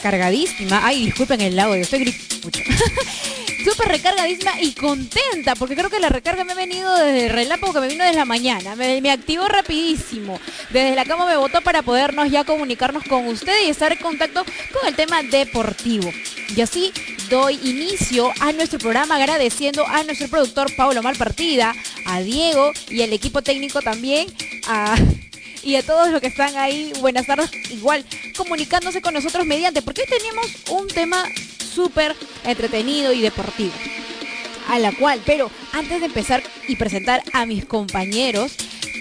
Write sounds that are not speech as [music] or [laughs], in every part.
recargadísima. Ay, disculpen el audio, estoy gritando mucho. [laughs] súper recargadísima y contenta, porque creo que la recarga me ha venido desde el relámpago que me vino desde la mañana. Me, me activó rapidísimo. Desde la cama me votó para podernos ya comunicarnos con ustedes y estar en contacto con el tema deportivo. Y así doy inicio a nuestro programa agradeciendo a nuestro productor Pablo Malpartida, a Diego y al equipo técnico también, a y a todos los que están ahí, buenas tardes, igual comunicándose con nosotros mediante, porque hoy tenemos un tema súper entretenido y deportivo. A la cual, pero antes de empezar y presentar a mis compañeros,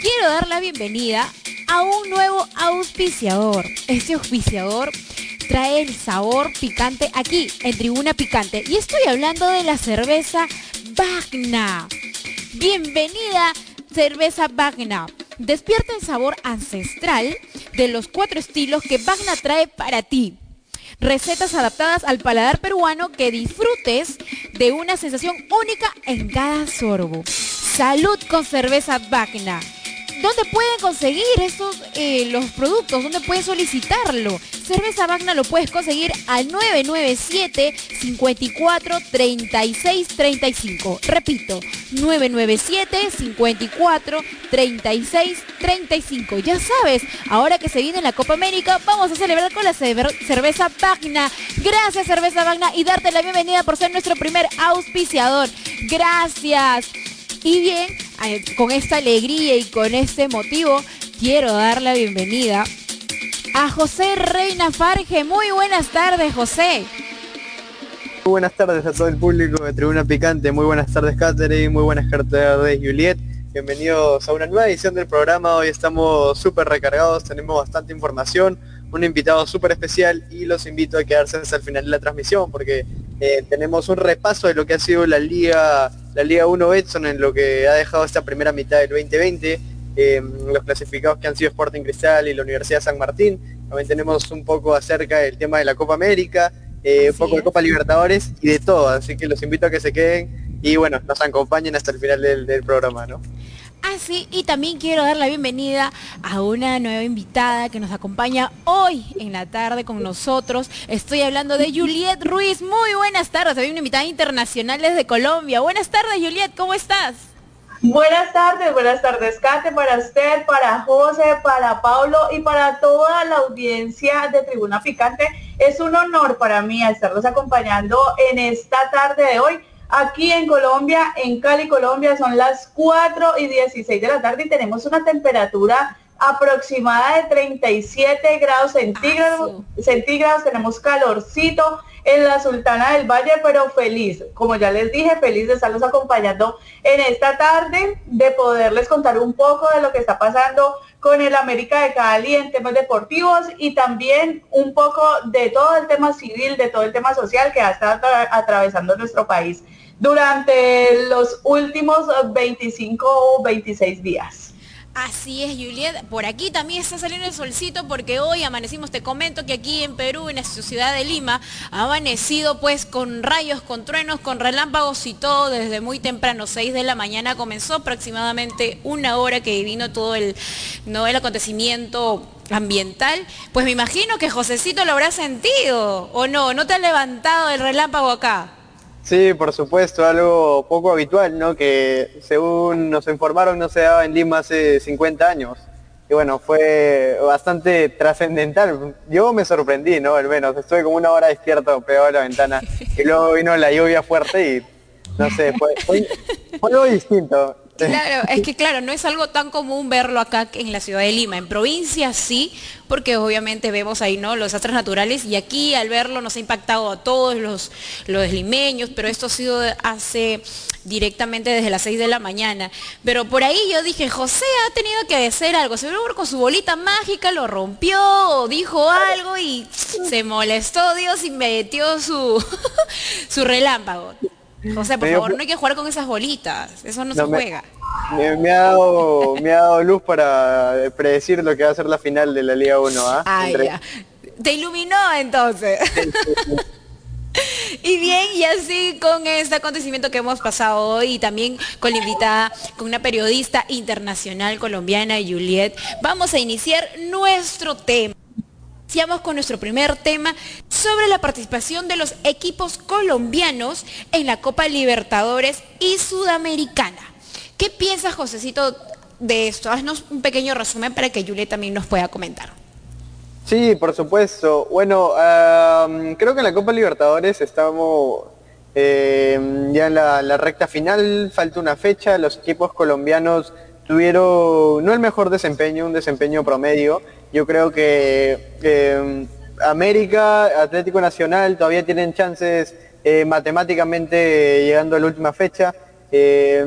quiero dar la bienvenida a un nuevo auspiciador. Este auspiciador trae el sabor picante aquí, en Tribuna Picante. Y estoy hablando de la cerveza Bagna. Bienvenida, cerveza Bagna. Despierta el sabor ancestral de los cuatro estilos que Bagna trae para ti. Recetas adaptadas al paladar peruano que disfrutes de una sensación única en cada sorbo. Salud con cerveza Bagna. ¿Dónde pueden conseguir estos eh, los productos? ¿Dónde puedes solicitarlo? Cerveza Magna lo puedes conseguir al 997 54 36 35. Repito, 997 54 36 35. Ya sabes, ahora que se viene la Copa América, vamos a celebrar con la cerveza Magna. Gracias Cerveza Magna y darte la bienvenida por ser nuestro primer auspiciador. Gracias. Y bien, con esta alegría y con este motivo, quiero dar la bienvenida a José Reina Farge. Muy buenas tardes, José. Muy buenas tardes a todo el público de Tribuna Picante. Muy buenas tardes, Catherine. Muy buenas tardes, Juliet. Bienvenidos a una nueva edición del programa. Hoy estamos súper recargados, tenemos bastante información, un invitado súper especial y los invito a quedarse hasta el final de la transmisión porque eh, tenemos un repaso de lo que ha sido la Liga, la Liga 1 Betson en lo que ha dejado esta primera mitad del 2020, em, los clasificados que han sido Sporting Cristal y la Universidad San Martín. También tenemos un poco acerca del tema de la Copa América, eh, un poco de Copa Libertadores y de todo. Así que los invito a que se queden y bueno, nos acompañen hasta el final del, del programa, ¿no? Así, ah, y también quiero dar la bienvenida a una nueva invitada que nos acompaña hoy en la tarde con nosotros. Estoy hablando de Juliet Ruiz. Muy buenas tardes. Hay una invitada internacional desde Colombia. Buenas tardes, Juliet. ¿Cómo estás? Buenas tardes, buenas tardes, Kate, para usted, para José, para Pablo y para toda la audiencia de Tribuna Picante. Es un honor para mí estarlos acompañando en esta tarde de hoy Aquí en Colombia, en Cali, Colombia, son las 4 y 16 de la tarde y tenemos una temperatura aproximada de 37 grados centígrados. centígrados tenemos calorcito en la Sultana del Valle, pero feliz, como ya les dije, feliz de estarlos acompañando en esta tarde, de poderles contar un poco de lo que está pasando con el América de Cali en temas deportivos y también un poco de todo el tema civil, de todo el tema social que ha estado atravesando nuestro país durante los últimos 25 o 26 días. Así es, Juliet. Por aquí también está saliendo el solcito porque hoy amanecimos, te comento que aquí en Perú, en la ciudad de Lima, ha amanecido pues con rayos, con truenos, con relámpagos y todo desde muy temprano, 6 de la mañana comenzó aproximadamente una hora que vino todo el, ¿no? el acontecimiento ambiental, pues me imagino que Josecito lo habrá sentido, ¿o no? ¿No te ha levantado el relámpago acá? Sí, por supuesto, algo poco habitual, ¿no? Que según nos informaron no se daba en Lima hace 50 años. Y bueno, fue bastante trascendental. Yo me sorprendí, ¿no? Al menos, estuve como una hora despierto pegado a la ventana y luego vino la lluvia fuerte y no sé, fue, fue, algo distinto. [laughs] Claro, es que claro, no es algo tan común verlo acá en la ciudad de Lima. En provincia sí, porque obviamente vemos ahí ¿no? los desastres naturales y aquí al verlo nos ha impactado a todos los, los limeños, pero esto ha sido hace directamente desde las 6 de la mañana. Pero por ahí yo dije, José ha tenido que hacer algo, seguro con su bolita mágica lo rompió o dijo algo y se molestó Dios y metió su, [laughs] su relámpago. José, por favor, no hay que jugar con esas bolitas, eso no, se juega. Me, ha dado, luz para predecir lo que va a ser la final de la Liga 1. ¿ah? Te iluminó entonces. [laughs] Y bien, y así con este acontecimiento que hemos pasado hoy y también con la invitada, con una periodista internacional colombiana, Juliet, vamos a iniciar nuestro tema. Iniciamos con nuestro primer tema sobre la participación de los equipos colombianos en la Copa Libertadores y Sudamericana. ¿Qué piensas, Josecito, de esto? Haznos un pequeño resumen para que Juliet también nos pueda comentar. Sí, por supuesto. Bueno, creo que en la Copa Libertadores estamos em, ya en la, recta final, falta una fecha, los equipos colombianos tuvieron no el mejor desempeño, un desempeño promedio. Yo creo que em, América, Atlético Nacional todavía tienen chances eh, matemáticamente llegando a la última fecha. Eh,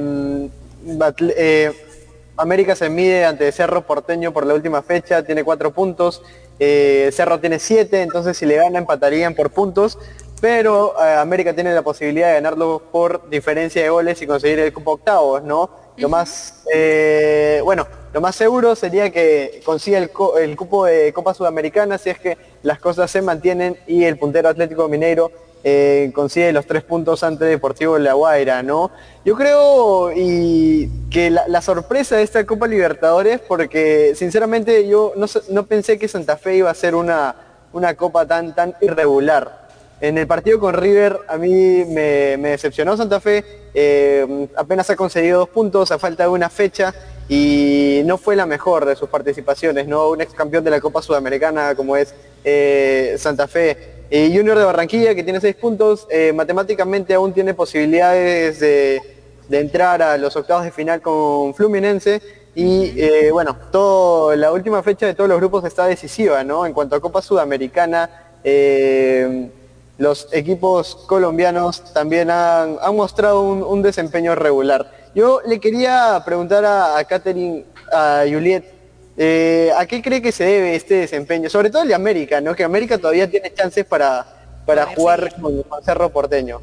América se mide ante Cerro Porteño por la última fecha, tiene cuatro puntos. Eh, Cerro tiene 7, entonces si le gana empatarían por puntos, pero eh, América tiene la posibilidad de ganarlo por diferencia de goles y conseguir el cupo octavos, ¿no? Lo más, eh, bueno, lo más seguro sería que consiga el, el, cupo de Copa Sudamericana si es que las cosas se mantienen y el puntero Atlético Mineiro eh, consigue los tres puntos ante Deportivo La Guaira, ¿no? Yo creo y que la, sorpresa de esta Copa Libertadores, porque sinceramente yo no, pensé que Santa Fe iba a ser una, una copa tan, tan irregular. En el partido con River a mí me, decepcionó Santa Fe, eh, apenas ha conseguido dos puntos a falta de una fecha y no fue la mejor de sus participaciones, ¿no? Un ex campeón de la Copa Sudamericana como es eh, Santa Fe Junior de Barranquilla, que tiene seis puntos, eh, matemáticamente aún tiene posibilidades de, entrar a los octavos de final con Fluminense. Y eh, bueno, todo, la última fecha de todos los grupos está decisiva, ¿no? En cuanto a Copa Sudamericana, eh, los equipos colombianos también han, mostrado un, desempeño regular. Yo le quería preguntar a, a Catherine, a Juliet, eh, ¿A qué cree que se debe este desempeño? Sobre todo el de América, ¿no? Que América todavía tiene chances para, para jugar con, Cerro Porteño.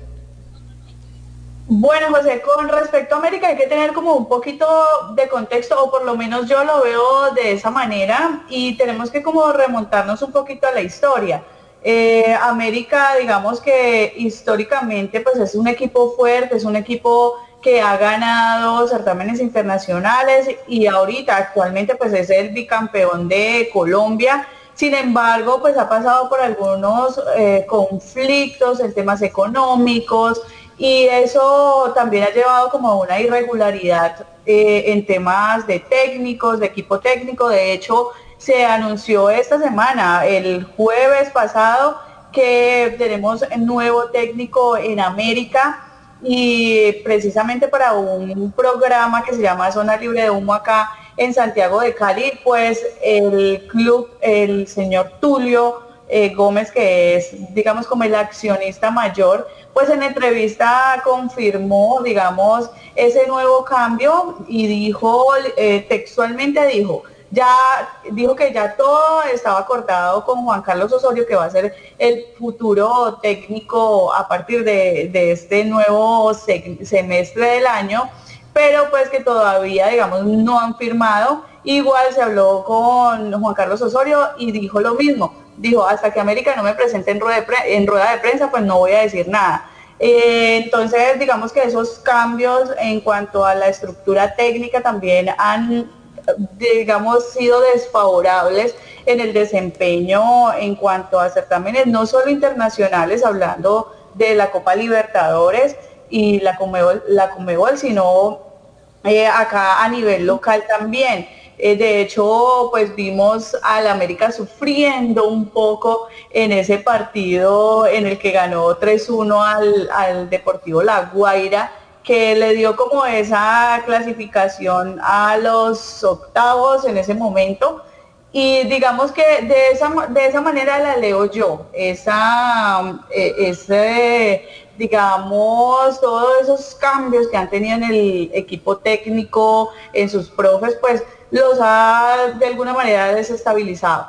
Bueno, José, con respecto a América hay que tener como un poquito de contexto, o por lo menos yo lo veo de esa manera, y tenemos que como remontarnos un poquito a la historia. Eh, América, digamos que históricamente pues es un equipo fuerte, es un equipo que ha ganado certámenes internacionales y ahorita actualmente pues es el bicampeón de Colombia. Sin embargo, pues ha pasado por algunos eh, conflictos en temas económicos y eso también ha llevado como a una irregularidad eh, en temas de técnicos, de equipo técnico. De hecho, se anunció esta semana, el jueves pasado, que tenemos nuevo técnico en América y precisamente para un programa que se llama Zona Libre de Humo acá en Santiago de Cali, pues el club, el señor Tulio eh, Gómez, que es, digamos, como el accionista mayor, pues en entrevista confirmó, digamos, ese nuevo cambio y dijo, eh, textualmente dijo, ya dijo que ya todo estaba acordado con Juan Carlos Osorio, que va a ser el futuro técnico a partir de, este nuevo semestre del año, pero pues que todavía, digamos, no han firmado. Igual se habló con Juan Carlos Osorio y dijo lo mismo. Dijo, hasta que América no me presente en rueda de, en rueda de prensa, pues no voy a decir nada. Eh, entonces, digamos que esos cambios en cuanto a la estructura técnica también han digamos, sido desfavorables en el desempeño en cuanto a certámenes, no solo internacionales, hablando de la Copa Libertadores y la Comebol, la Comebol sino eh, acá a nivel local también. Eh, de hecho, pues vimos al América sufriendo un poco en ese partido en el que ganó 3-1 al, al Deportivo La Guaira que le dio como esa clasificación a los octavos en ese momento. Y digamos que de esa, de esa manera la leo yo, esa, eh, ese, digamos, todos esos cambios que han tenido en el equipo técnico, en sus profes, pues los ha de alguna manera desestabilizado.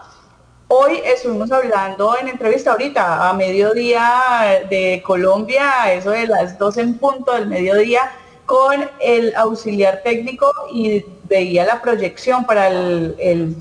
Hoy estuvimos hablando en entrevista ahorita a mediodía de Colombia, eso de las 12 en punto del mediodía, con el auxiliar técnico y veía la proyección para el,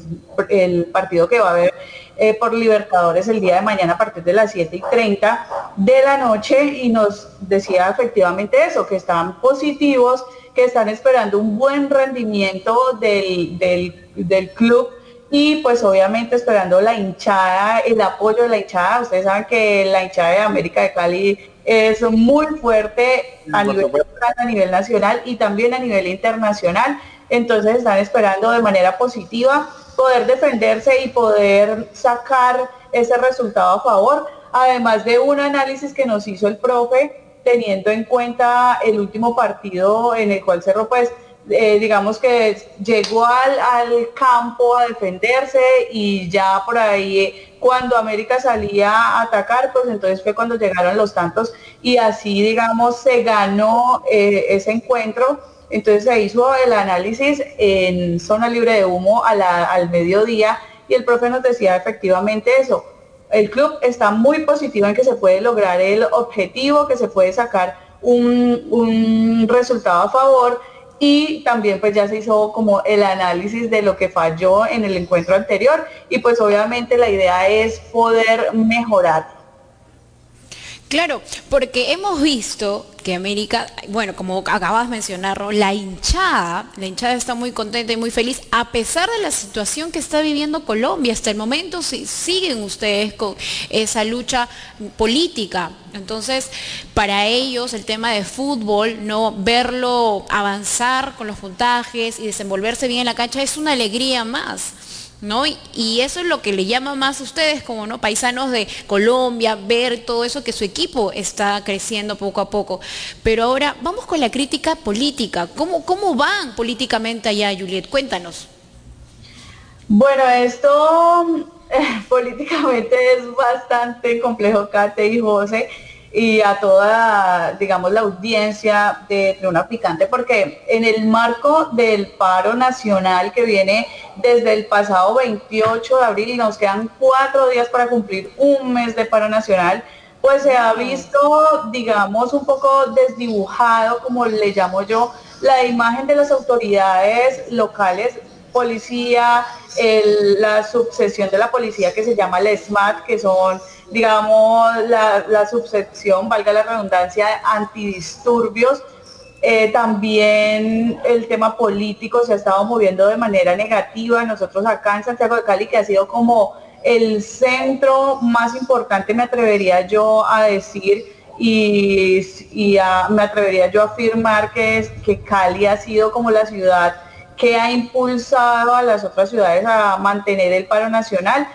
partido que va a haber eh, por Libertadores el día de mañana a partir de las 7 y 30 de la noche y nos decía efectivamente eso, que están positivos, que están esperando un buen rendimiento del club y pues obviamente esperando la hinchada, el apoyo de la hinchada. Ustedes saben que la hinchada de América de Cali es muy fuerte a nivel, a nivel nacional y también a nivel internacional. Entonces están esperando de manera positiva poder defenderse y poder sacar ese resultado a favor, además de un análisis que nos hizo el profe teniendo en cuenta el último partido en el cual Cerro pues eh, digamos que llegó al, campo a defenderse y ya por ahí cuando América salía a atacar, pues entonces fue cuando llegaron los tantos y así digamos se ganó eh, ese encuentro. Entonces se hizo el análisis en zona libre de humo al mediodía y el profe nos decía efectivamente eso. El club está muy positivo en que se puede lograr el objetivo, que se puede sacar un, un resultado a favor y también pues ya se hizo como el análisis de lo que falló en el encuentro anterior y pues obviamente la idea es poder mejorar. Claro, porque hemos visto que América, bueno, como acabas de mencionarlo, la hinchada, la hinchada está muy contenta y muy feliz, a pesar de la situación que está viviendo Colombia. Hasta el momento sí, siguen ustedes con esa lucha política. Entonces, para ellos el tema de fútbol, no verlo avanzar con los puntajes y desenvolverse bien en la cancha es una alegría más. ¿No? Y, eso es lo que le llama más a ustedes como ¿no? paisanos de Colombia, ver todo eso que su equipo está creciendo poco a poco. Pero ahora vamos con la crítica política. ¿Cómo, cómo van políticamente allá, Juliet? Cuéntanos. Bueno, esto eh, [laughs] políticamente es bastante complejo, Kate y José y a toda, digamos, la audiencia de Tribuna Picante, porque en el marco del paro nacional que viene desde el pasado 28 de abril y nos quedan cuatro días para cumplir un mes de paro nacional, pues se ha visto, digamos, un poco desdibujado, como le llamo yo, la imagen de las autoridades locales, policía, la subsesión de la policía que se llama la SMAT, que son digamos, la, subsección, valga la redundancia, antidisturbios. Eh, también el tema político se ha estado moviendo de manera negativa. Nosotros acá en Santiago de Cali, que ha sido como el centro más importante, me atrevería yo a decir, y, me atrevería yo a afirmar que, es, que Cali ha sido como la ciudad que ha impulsado a las otras ciudades a mantener el paro nacional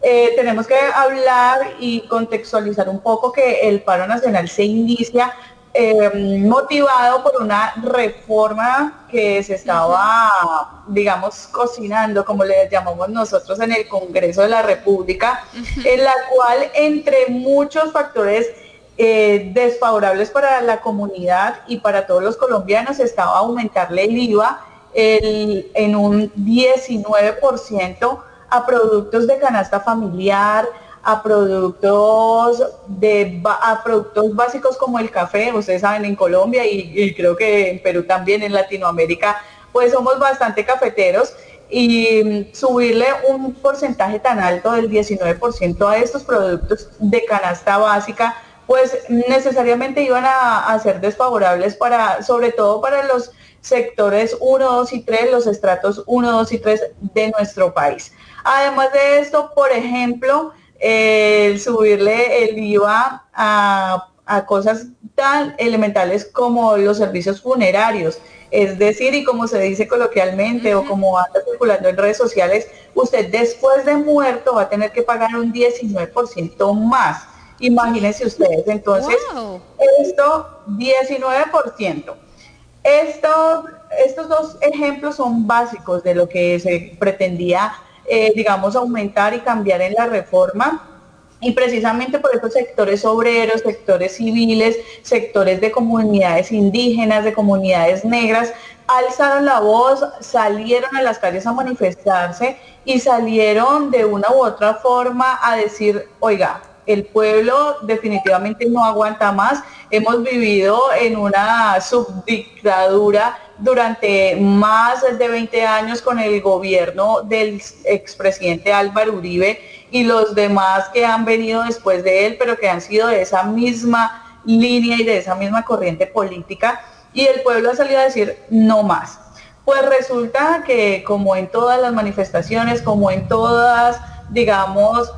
eh, tenemos que hablar y contextualizar un poco que el paro nacional se inicia eh, motivado por una reforma que se estaba, digamos, cocinando, como le llamamos nosotros en el Congreso de la República, en la cual entre muchos factores eh, desfavorables para la comunidad y para todos los colombianos estaba aumentarle el IVA en un 19% a productos de canasta familiar, a productos de a productos básicos como el café, ustedes saben en Colombia y, creo que en Perú también, en Latinoamérica, pues somos bastante cafeteros y mm, subirle un porcentaje tan alto del 19% a estos productos de canasta básica, pues necesariamente iban a, a, ser desfavorables para, sobre todo para los sectores 1, 2 y 3, los estratos 1, 2 y 3 de nuestro país. Además de esto, por ejemplo, el subirle el IVA a, cosas tan elementales como los servicios funerarios. Es decir, y como se dice coloquialmente o como anda circulando en redes sociales, usted después de muerto va a tener que pagar un 19% más. Imagínense ustedes. Entonces, esto, 19%. Esto, estos dos ejemplos son básicos de lo que se pretendía eh, digamos, aumentar y cambiar en la reforma. Y precisamente por estos sectores obreros, sectores civiles, sectores de comunidades indígenas, de comunidades negras, alzaron la voz, salieron a las calles a manifestarse y salieron de una u otra forma a decir, oiga, el pueblo definitivamente no aguanta más. Hemos vivido en una subdictadura durante más de 20 años con el gobierno del expresidente Álvaro Uribe y los demás que han venido después de él, pero que han sido de esa misma línea y de esa misma corriente política. Y el pueblo ha salido a decir no más. Pues resulta que como en todas las manifestaciones, como en todas, digamos,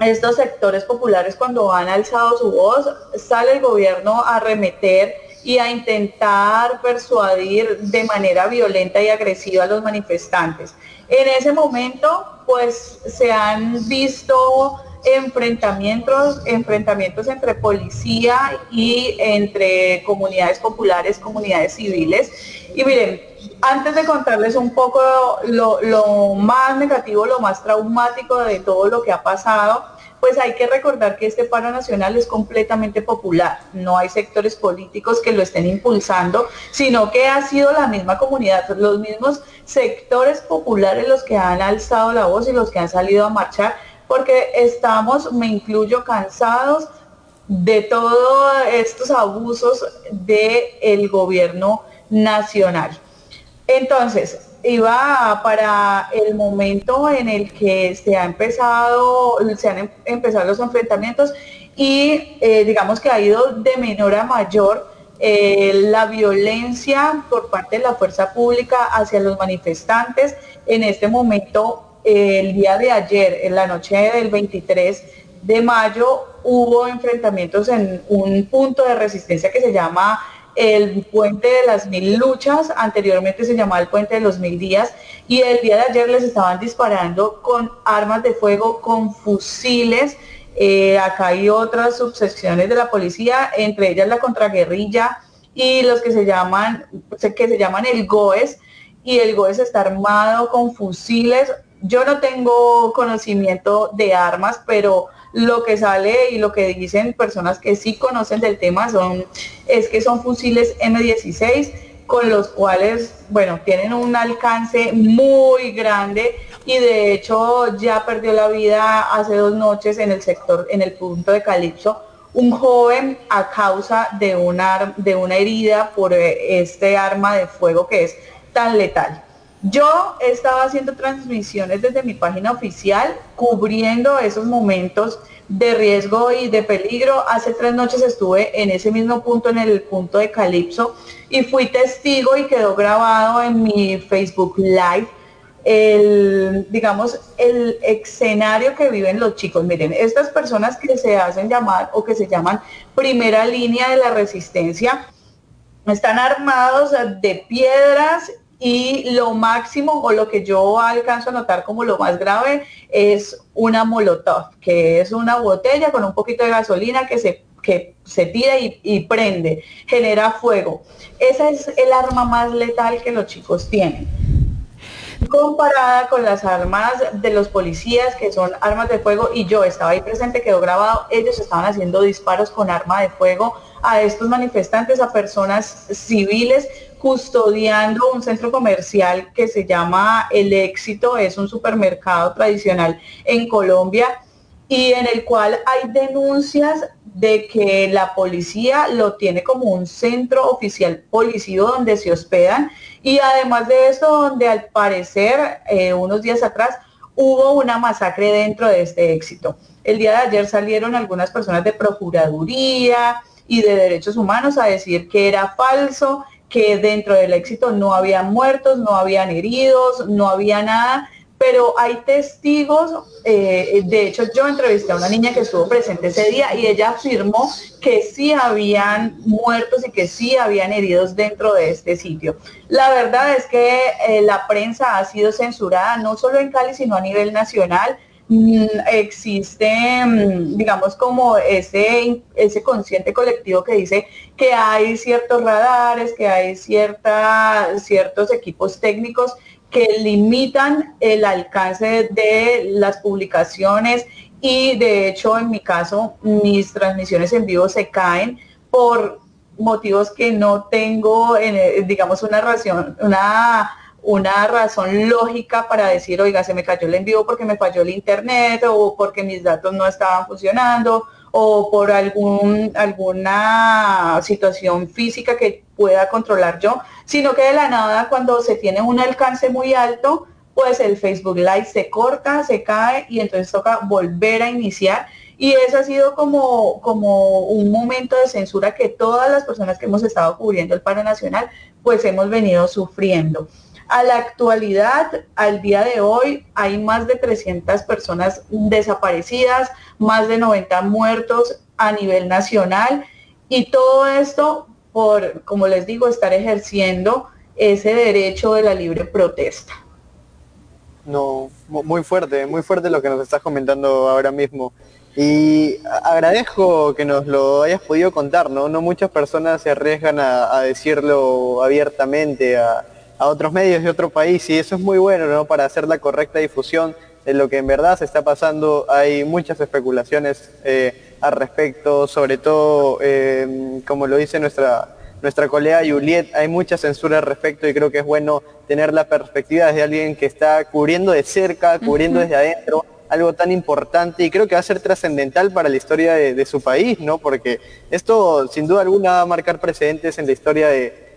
estos sectores populares cuando han alzado su voz, sale el gobierno a remeter y a intentar persuadir de manera violenta y agresiva a los manifestantes. En ese momento, pues se han visto enfrentamientos, enfrentamientos entre policía y entre comunidades populares, comunidades civiles. Y miren, antes de contarles un poco lo, lo más negativo, lo más traumático de todo lo que ha pasado, pues hay que recordar que este paro nacional es completamente popular. No hay sectores políticos que lo estén impulsando, sino que ha sido la misma comunidad, los mismos sectores populares los que han alzado la voz y los que han salido a marchar, porque estamos, me incluyo, cansados de todos estos abusos del gobierno nacional. Entonces, iba para el momento en el que se ha empezado, se han em, empezado los enfrentamientos y eh, digamos que ha ido de menor a mayor eh, la violencia por parte de la fuerza pública hacia los manifestantes. En este momento, el día de ayer, en la noche del 23 de mayo, hubo enfrentamientos en un punto de resistencia que se llama el puente de las mil luchas, anteriormente se llamaba el puente de los mil días, y el día de ayer les estaban disparando con armas de fuego, con fusiles. Eh, acá hay otras subsecciones de la policía, entre ellas la contraguerrilla y los que se llaman, que se llaman el GOES, y el GOES está armado con fusiles. Yo no tengo conocimiento de armas, pero lo que sale y lo que dicen personas que sí conocen del tema son, es que son fusiles M16 con los cuales, bueno, tienen un alcance muy grande y de hecho ya perdió la vida hace dos noches en el sector, en el punto de Calipso, un joven a causa de una, de una herida por eh, este arma de fuego que es tan letal. Yo estaba haciendo transmisiones desde mi página oficial, cubriendo esos momentos de riesgo y de peligro. Hace tres noches estuve en ese mismo punto, en el punto de Calipso, y fui testigo y quedó grabado en mi Facebook Live el, digamos, el escenario que viven los chicos. Miren, estas personas que se hacen llamar o que se llaman primera línea de la resistencia, están armados de piedras y lo máximo o lo que yo alcanzo a notar como lo más grave es una molotov, que es una botella con un poquito de gasolina que se, que se tira y, y prende, genera fuego. Esa es el arma más letal que los chicos tienen comparada con las armas de los policías, que son armas de fuego, y yo estaba ahí presente, quedó grabado, ellos estaban haciendo disparos con arma de fuego a estos manifestantes, a personas civiles, custodiando un centro comercial que se llama El Éxito, es un supermercado tradicional en Colombia y en el cual hay denuncias de que la policía lo tiene como un centro oficial policío donde se hospedan y además de esto donde al parecer eh, unos días atrás hubo una masacre dentro de este éxito. El día de ayer salieron algunas personas de Procuraduría y de Derechos Humanos a decir que era falso, que dentro del éxito no había muertos, no habían heridos, no había nada, pero hay testigos, eh, de hecho yo entrevisté a una niña que estuvo presente ese día y ella afirmó que sí habían muertos y que sí habían heridos dentro de este sitio. La verdad es que eh, la prensa ha sido censurada no solo en Cali, sino a nivel nacional. Mm, existe, mm, digamos, como ese, ese consciente colectivo que dice que hay ciertos radares, que hay cierta, ciertos equipos técnicos que limitan el alcance de las publicaciones y de hecho en mi caso mis transmisiones en vivo se caen por motivos que no tengo, digamos, una razón, una una razón lógica para decir, oiga, se me cayó el envío porque me falló el internet o porque mis datos no estaban funcionando o por algún, alguna situación física que pueda controlar yo, sino que de la nada cuando se tiene un alcance muy alto, pues el Facebook Live se corta, se cae y entonces toca volver a iniciar. Y eso ha sido como, como un momento de censura que todas las personas que hemos estado cubriendo el paro nacional, pues hemos venido sufriendo. A la actualidad, al día de hoy, hay más de 300 personas desaparecidas, más de 90 muertos a nivel nacional y todo esto por, como les digo, estar ejerciendo ese derecho de la libre protesta. No, muy fuerte, muy fuerte lo que nos estás comentando ahora mismo. Y agradezco que nos lo hayas podido contar, ¿no? No muchas personas se arriesgan a, decirlo abiertamente a, otros medios de otro país y eso es muy bueno, ¿no? Para hacer la correcta difusión de lo que en verdad se está pasando. Hay muchas especulaciones eh, al respecto, sobre todo, eh, como lo dice nuestra nuestra colega Juliet, hay mucha censura al respecto y creo que es bueno tener la perspectiva de alguien que está cubriendo de cerca, cubriendo desde adentro algo tan importante y creo que va a ser trascendental para la historia de, su país, ¿no? Porque esto sin duda alguna va a marcar precedentes en la historia de,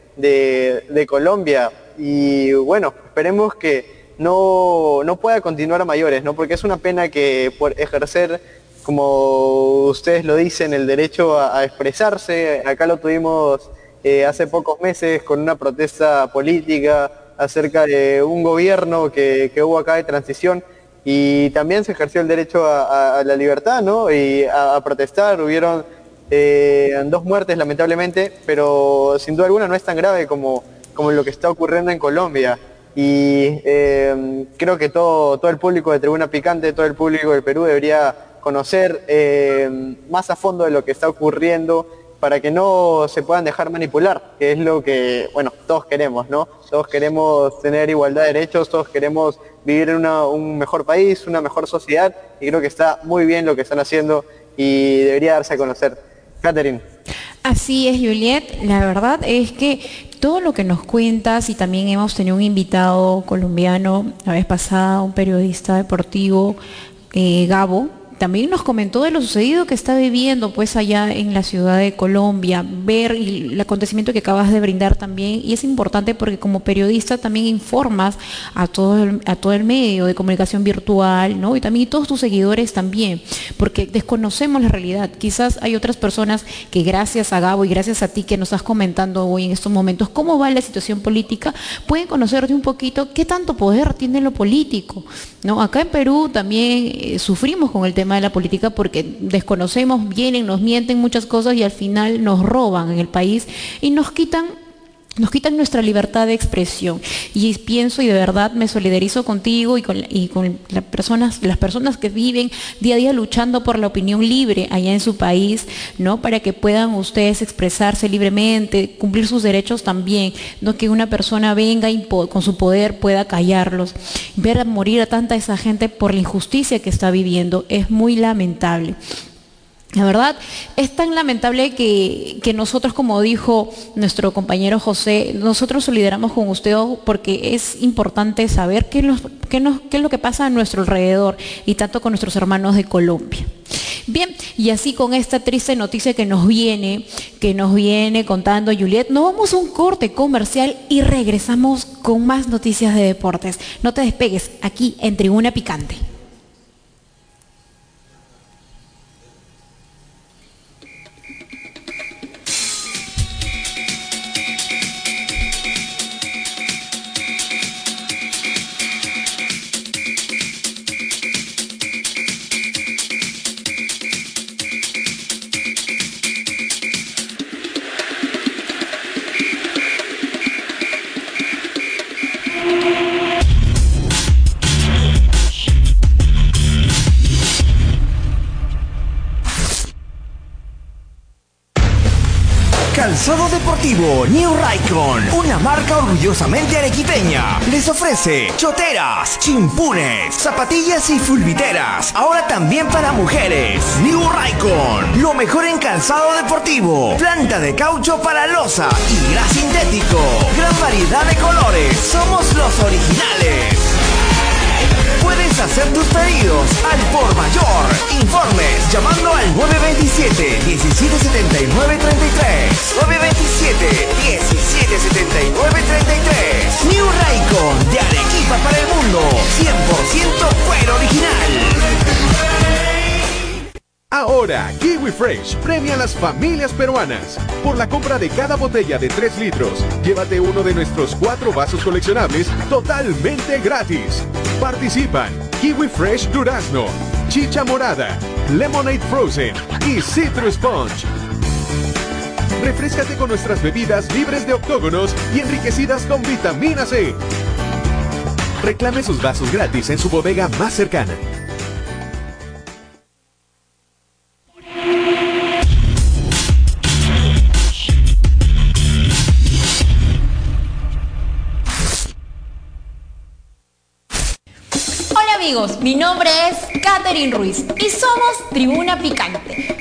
Colombia y bueno, esperemos que no, no, pueda continuar a mayores, ¿no? Porque es una pena que por ejercer, como ustedes lo dicen, el derecho a expresarse, acá lo tuvimos eh, hace pocos meses con una protesta política acerca de un gobierno que, hubo acá de transición y también se ejerció el derecho a, la libertad ¿no? y a, protestar. Hubieron eh, dos muertes lamentablemente, pero sin duda alguna no es tan grave como, como lo que está ocurriendo en Colombia. Y eh, creo que todo, todo el público de Tribuna Picante, todo el público del Perú debería conocer más a fondo de lo que está ocurriendo para que no se puedan dejar manipular, que es lo que, bueno, todos queremos, ¿no? Todos queremos tener igualdad de derechos, todos queremos vivir en un mejor país, una mejor sociedad, y creo que está muy bien lo que están haciendo y debería darse a conocer. Catherine. Así es, Juliet. La verdad es que todo lo que nos cuentas, y también hemos tenido un invitado colombiano la vez pasada, un periodista deportivo, eh, Gabo, también nos comentó de lo sucedido que está viviendo pues allá en la ciudad de Colombia, ver el acontecimiento que acabas de brindar también, y es importante porque como periodista también informas a todo el, a todo el medio de comunicación virtual, ¿no? Y también todos tus seguidores también, porque desconocemos la realidad. Quizás hay otras personas que gracias a Gabo y gracias a ti que nos estás comentando hoy en estos momentos cómo va la situación política, pueden conocerte un poquito qué tanto poder tiene lo político, ¿no? Acá en Perú también eh, sufrimos con el tema de la política porque desconocemos, vienen, nos mienten muchas cosas y al final nos roban en el país y nos quitan nos quitan nuestra libertad de expresión. Y pienso y de verdad me solidarizo contigo y con, las, personas, las personas que viven día a día luchando por la opinión libre allá en su país, ¿no? Para que puedan ustedes expresarse libremente, cumplir sus derechos también, no que una persona venga y con su poder pueda callarlos. Ver morir a tanta esa gente por la injusticia que está viviendo es muy lamentable. La verdad, es tan lamentable que, nosotros, como dijo nuestro compañero José, nosotros lideramos con usted porque es importante saber qué, es lo que pasa a nuestro alrededor y tanto con nuestros hermanos de Colombia. Bien, y así con esta triste noticia que nos viene, que nos viene contando Juliet, nos vamos a un corte comercial y regresamos con más noticias de deportes. No te despegues aquí en Tribuna Picante. New Raycon, una marca orgullosamente arequipeña, les ofrece choteras, chimpunes, zapatillas y fulbiteras, ahora también para mujeres. New Raycon, lo mejor en calzado deportivo, planta de caucho para losa y gras sintético, gran variedad de colores, somos los originales. Puedes hacer tus pedidos al por mayor. Informes llamando al 927 1779 33. 927 1779 33. New Raycon de Arequipa para el mundo. 100% fuera original. Ahora Ahora, Kiwi Fresh premia a las familias peruanas. Por la compra de cada botella de 3 litros, llévate uno de nuestros cuatro vasos coleccionables totalmente gratis. Participan Kiwi Fresh Durazno, Chicha Morada, Lemonade Frozen y Citrus Sponge. Refrescate con nuestras bebidas libres de octógonos y enriquecidas con vitamina C. Reclame sus vasos gratis en su bodega más cercana. Hola amigos, mi nombre es Katherine Ruiz y somos Tribuna Picante.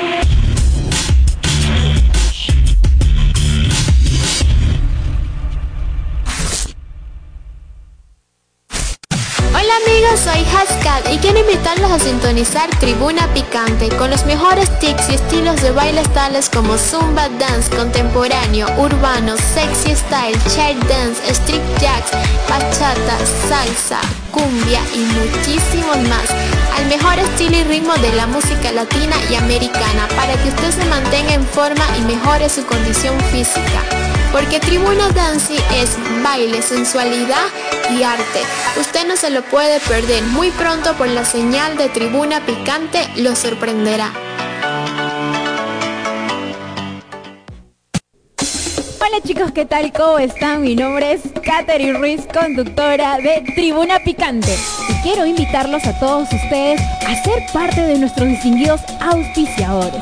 Y quiero invitarlos a sintonizar Tribuna Picante con los mejores tics y estilos de bailes tales como Zumba Dance, contemporáneo, urbano, sexy style, chair dance, street jacks, bachata, salsa, cumbia y muchísimos más. Al mejor estilo y ritmo de la música latina y americana para que usted se mantenga en forma y mejore su condición física. Porque Tribuna Dancy es baile, sensualidad y arte. Usted no se lo puede perder. Muy pronto por la señal de Tribuna Picante lo sorprenderá. Hola chicos, ¿qué tal? ¿Cómo están? Mi nombre es Katherine Ruiz, conductora de Tribuna Picante. Y quiero invitarlos a todos ustedes a ser parte de nuestros distinguidos auspiciadores.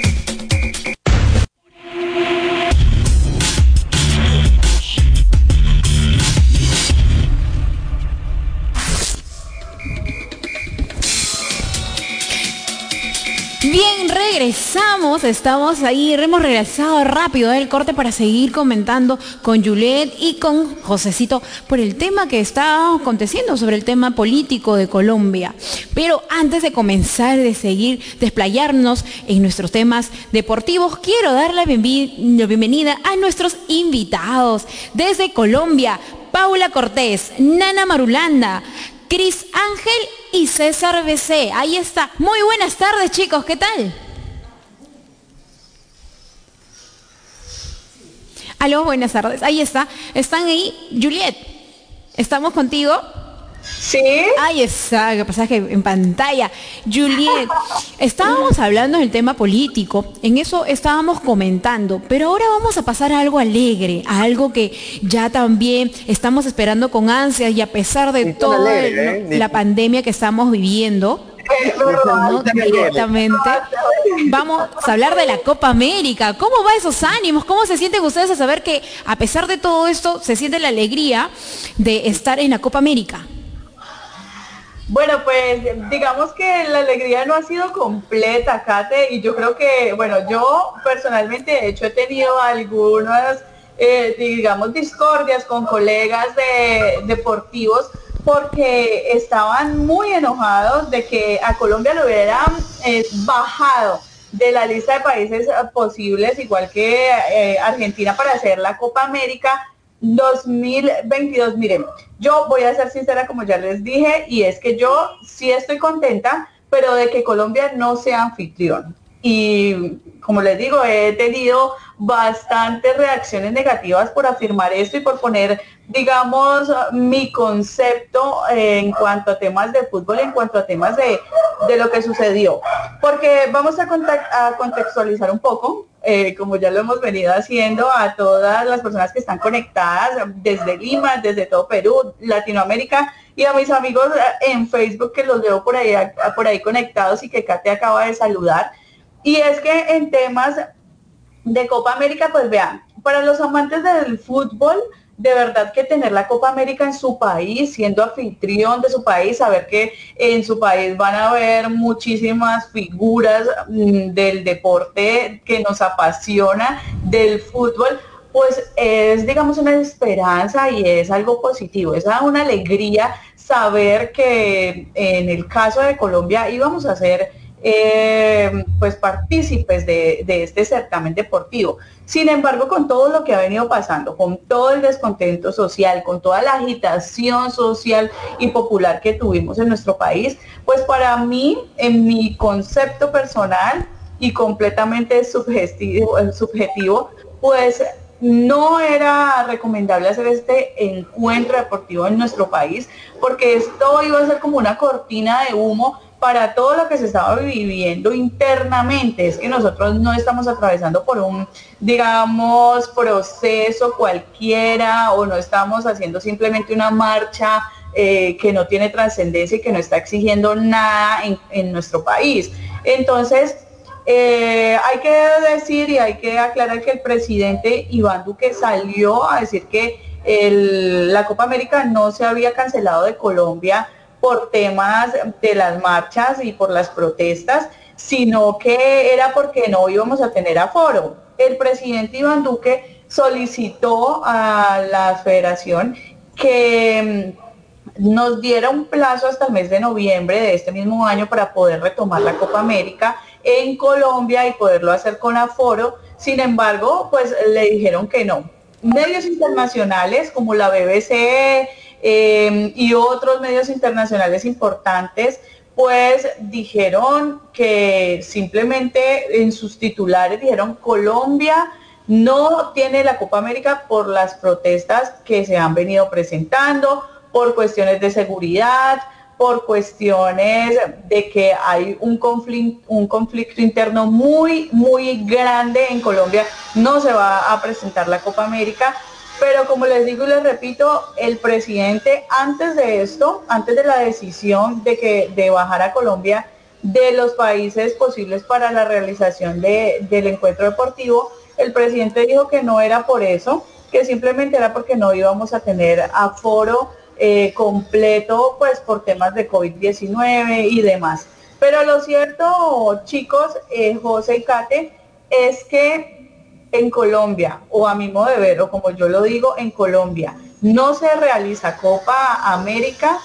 Regresamos, estamos ahí, hemos regresado rápido del corte para seguir comentando con Juliet y con Josecito por el tema que está aconteciendo sobre el tema político de Colombia. Pero antes de comenzar, de seguir desplayarnos en nuestros temas deportivos, quiero dar la bienvenida a nuestros invitados desde Colombia, Paula Cortés, Nana Marulanda, Cris Ángel y César BC. Ahí está. Muy buenas tardes, chicos. ¿Qué tal? Aló, buenas tardes. Ahí está. Están ahí. Juliet, estamos contigo. Sí. Ahí está, que pasa que en pantalla. Juliet, [laughs] estábamos hablando del tema político, en eso estábamos comentando, pero ahora vamos a pasar a algo alegre, a algo que ya también estamos esperando con ansias y a pesar de toda ¿eh? La pandemia que estamos viviendo, ¿no? directamente. Vamos a hablar de la Copa América. ¿Cómo va esos ánimos? ¿Cómo se sienten ustedes a saber que a pesar de todo esto se siente la alegría de estar en la Copa América? Bueno, pues digamos que la alegría no ha sido completa, Kate, y yo creo que, bueno, yo personalmente de hecho he tenido algunas, eh, digamos, discordias con colegas de deportivos porque estaban muy enojados de que a Colombia lo hubieran eh, bajado de la lista de países eh, posibles, igual que eh, Argentina para hacer la Copa América 2022. Miren, yo voy a ser sincera como ya les dije y es que yo sí estoy contenta, pero de que Colombia no sea anfitrión. Y como les digo, he tenido bastantes reacciones negativas por afirmar esto y por poner, digamos, mi concepto en cuanto a temas de fútbol, en cuanto a temas de, de lo que sucedió. Porque vamos a contextualizar un poco. eh, como ya lo hemos venido haciendo, a todas las personas que están conectadas desde Lima, desde todo Perú, Latinoamérica y a mis amigos eh, en Facebook que los veo por ahí, por ahí conectados y que Kate acaba de saludar. Y es que en temas de Copa América, pues vean, para los amantes del fútbol, de verdad que tener la Copa América en su país, siendo anfitrión de su país, saber que en su país van a haber muchísimas figuras mm, del deporte que nos apasiona, del fútbol, pues es, digamos, una esperanza y es algo positivo, es una alegría saber que en el caso de Colombia íbamos a ser eh, pues partícipes de, este certamen deportivo. Sin embargo, con todo lo que ha venido pasando, con todo el descontento social, con toda la agitación social y popular que tuvimos en nuestro país, pues para mí, en mi concepto personal y completamente subjetivo, subjetivo pues no era recomendable hacer este encuentro deportivo en nuestro país porque esto iba a ser como una cortina de humo para todo lo que se estaba viviendo internamente. Es que nosotros no estamos atravesando por un, digamos, proceso cualquiera o no estamos haciendo simplemente una marcha eh, que no tiene trascendencia y que no está exigiendo nada en, nuestro país. Entonces, eh, hay que decir y hay que aclarar que el presidente Iván Duque salió a decir que la Copa América no se había cancelado de Colombia por temas de las marchas y por las protestas, sino que era porque no íbamos a tener aforo. El presidente Iván Duque solicitó a la federación que mm, nos diera un plazo hasta el mes de noviembre de este mismo año para poder retomar la Copa América en Colombia y poderlo hacer con aforo. Sin embargo, pues le dijeron que no. Medios internacionales como la BBC, Em, y otros medios internacionales importantes, pues dijeron que simplemente en sus titulares dijeron Colombia no tiene la Copa América por las protestas que se han venido presentando, por cuestiones de seguridad, por cuestiones de que hay un conflicto, un conflicto interno muy, muy grande en Colombia. No se va a presentar la Copa América pero como les digo y les repito, el presidente antes de esto, antes de la decisión de que de bajar a Colombia de los países posibles para la realización del encuentro deportivo, el presidente dijo que no era por eso, que simplemente era porque no íbamos a tener aforo eh, completo, pues por temas de COVID-19 y demás. Pero lo cierto, chicos, eh, José y Kate, es que en Colombia, o a mi modo de ver, o como yo lo digo, en Colombia, no se realiza Copa América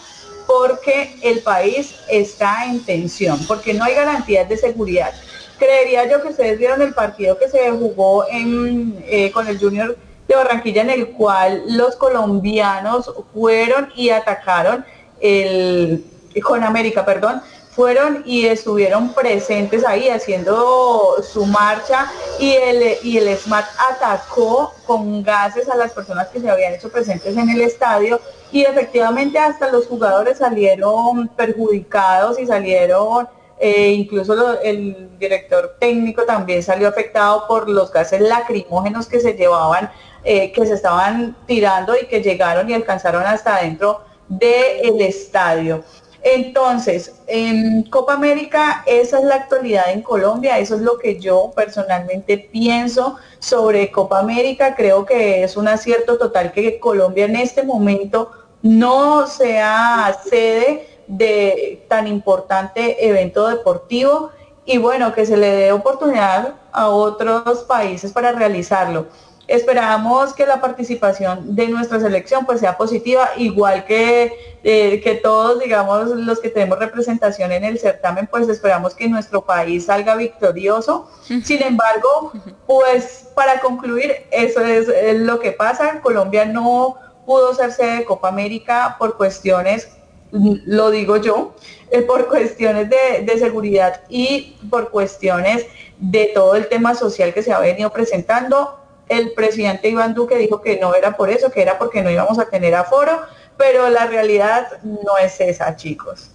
porque el país está en tensión, porque no hay garantías de seguridad. Creería yo que ustedes vieron el partido que se jugó en, eh, con el Junior de Barranquilla, en el cual los colombianos fueron y atacaron el, con América, perdón, fueron y estuvieron presentes ahí haciendo su marcha y el, y el SMAT atacó con gases a las personas que se habían hecho presentes en el estadio y efectivamente hasta los jugadores salieron perjudicados y salieron, eh, incluso el director técnico también salió afectado por los gases lacrimógenos que se llevaban, eh, que se estaban tirando y que llegaron y alcanzaron hasta dentro del estadio. Entonces, en Copa América, esa es la actualidad en Colombia, eso es lo que yo personalmente pienso sobre Copa América. Creo que es un acierto total que Colombia en este momento no sea sede de tan importante evento deportivo y bueno, que se le dé oportunidad a otros países para realizarlo. Esperamos que la participación de nuestra selección pues sea positiva, igual que, eh, que todos, digamos, los que tenemos representación en el certamen, pues esperamos que nuestro país salga victorioso. Sin embargo, pues para concluir, eso es, lo que pasa. Colombia no pudo ser sede de Copa América por cuestiones, lo digo yo, eh, por cuestiones de, de seguridad y por cuestiones de todo el tema social que se ha venido presentando el presidente Iván Duque dijo que no era por eso, que era porque no íbamos a tener aforo, pero la realidad no es esa, chicos.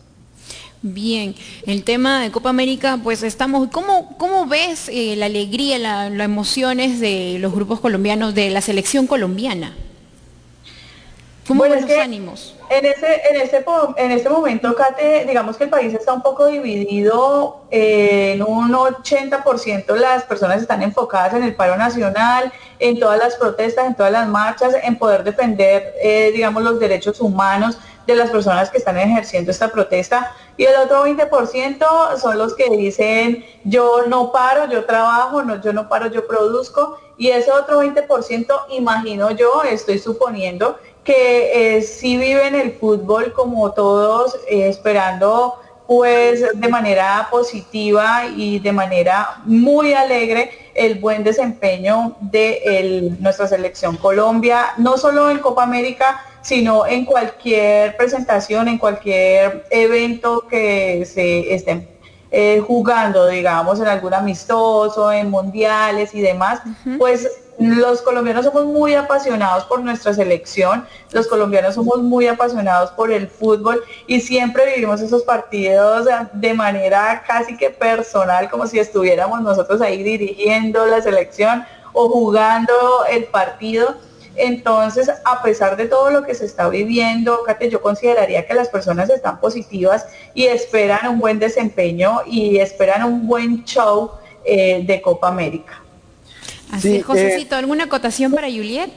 Bien, el tema de Copa América, pues estamos, ¿cómo, ves eh, la alegría, las emociones de los grupos colombianos, de la selección colombiana? ¿Cómo los ánimos? En ese, en, ese, en este momento, Kate, digamos que el país está un poco dividido eh, en un 80% las personas están enfocadas en el paro nacional, en todas las protestas, en todas las marchas, en poder defender, eh, digamos, los derechos humanos de las personas que están ejerciendo esta protesta y el otro 20% son los que dicen yo no paro, yo trabajo, no, yo no paro, yo produzco y ese otro 20% imagino yo, estoy suponiendo que eh, sí viven el fútbol como todos eh, esperando pues de manera positiva y de manera muy alegre el buen desempeño de nuestra selección Colombia, no solo en Copa América, sino en cualquier presentación, en cualquier evento que se estén eh, jugando, digamos, en algún amistoso, en mundiales y demás, pues los colombianos somos muy apasionados por nuestra selección, los colombianos somos muy apasionados por el fútbol y siempre vivimos esos partidos de manera casi que personal, como si estuviéramos nosotros ahí dirigiendo la selección o jugando el partido entonces, a pesar de todo lo que se está viviendo, yo consideraría que las personas están positivas y esperan un buen desempeño y esperan un buen show eh, de Copa América. Así es, Josecito, ¿alguna acotación para Juliet?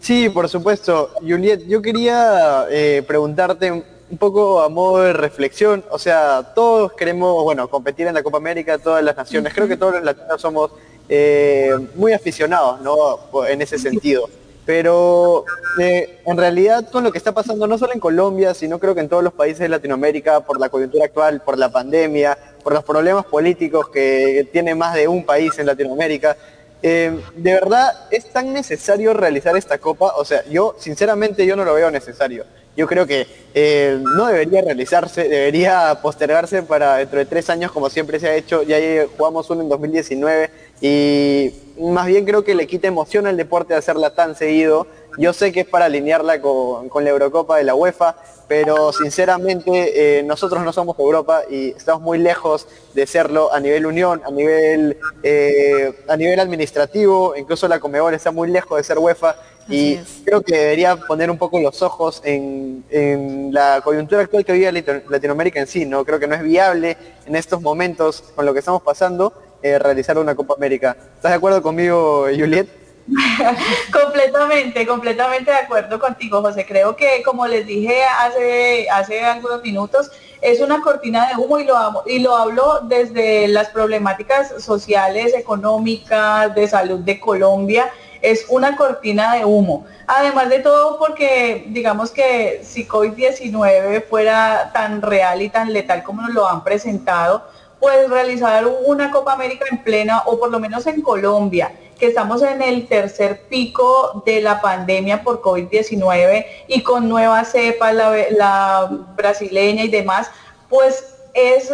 Sí, por supuesto. Juliet, yo quería eh, preguntarte un poco a modo de reflexión, o sea, todos queremos, bueno, competir en la Copa América, todas las naciones, creo que todos los latinos somos eh, muy aficionados, ¿no? En ese sentido. Pero eh, en realidad con lo que está pasando no solo en Colombia, sino creo que en todos los países de Latinoamérica, por la coyuntura actual, por la pandemia, por los problemas políticos que tiene más de un país en Latinoamérica, eh, ¿de verdad es tan necesario realizar esta copa? O sea, yo sinceramente yo no lo veo necesario. Yo creo que eh, no debería realizarse, debería postergarse para dentro de tres años como siempre se ha hecho. Ya jugamos uno en 2019 y más bien creo que le quita emoción al deporte hacerla tan seguido. Yo sé que es para alinearla con, la Eurocopa de la UEFA, pero sinceramente eh, nosotros no somos Europa y estamos muy lejos de serlo a nivel unión, a nivel, eh, a nivel administrativo, incluso la Comebol está muy lejos de ser UEFA y creo que debería poner un poco los ojos en, en, la coyuntura actual que vive Latinoamérica en sí, ¿no? Creo que no es viable en estos momentos con lo que estamos pasando eh, realizar una Copa América. ¿Estás de acuerdo conmigo, Juliet? Completamente, completamente de acuerdo contigo, José. Creo que, como les dije hace, hace algunos minutos, es una cortina de humo y lo, y lo hablo desde las problemáticas sociales, económicas, de salud de Colombia. Es una cortina de humo. Además de todo, porque digamos que si COVID-19 fuera tan real y tan letal como nos lo han presentado, pues realizar una Copa América en plena, o por lo menos en Colombia, estamos en el tercer pico de la pandemia por COVID-19 y con nueva cepa, la, brasileña y demás, pues es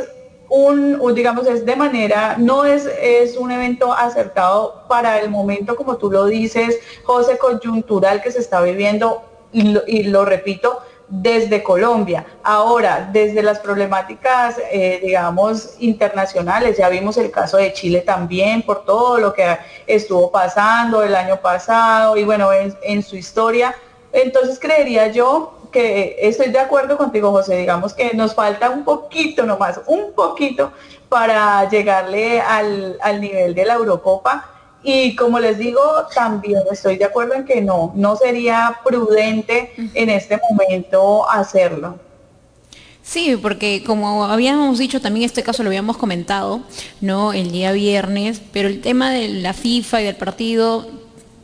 un, digamos, es de manera, no es, es un evento acertado para el momento, como tú lo dices, José, coyuntural que se está viviendo, y lo repito, desde Colombia. Ahora, desde las problemáticas, eh, digamos, internacionales, ya vimos el caso de Chile también por todo lo que estuvo pasando el año pasado y bueno, en, su historia. Entonces creería yo que estoy de acuerdo contigo, José, digamos que nos falta un poquito nomás, un poquito para llegarle al, al nivel de la Eurocopa y como les digo, también estoy de acuerdo en que no, no sería prudente en este momento hacerlo. Sí, porque como habíamos dicho, también este caso lo habíamos comentado, ¿no? El día viernes, pero el tema de la FIFA y del partido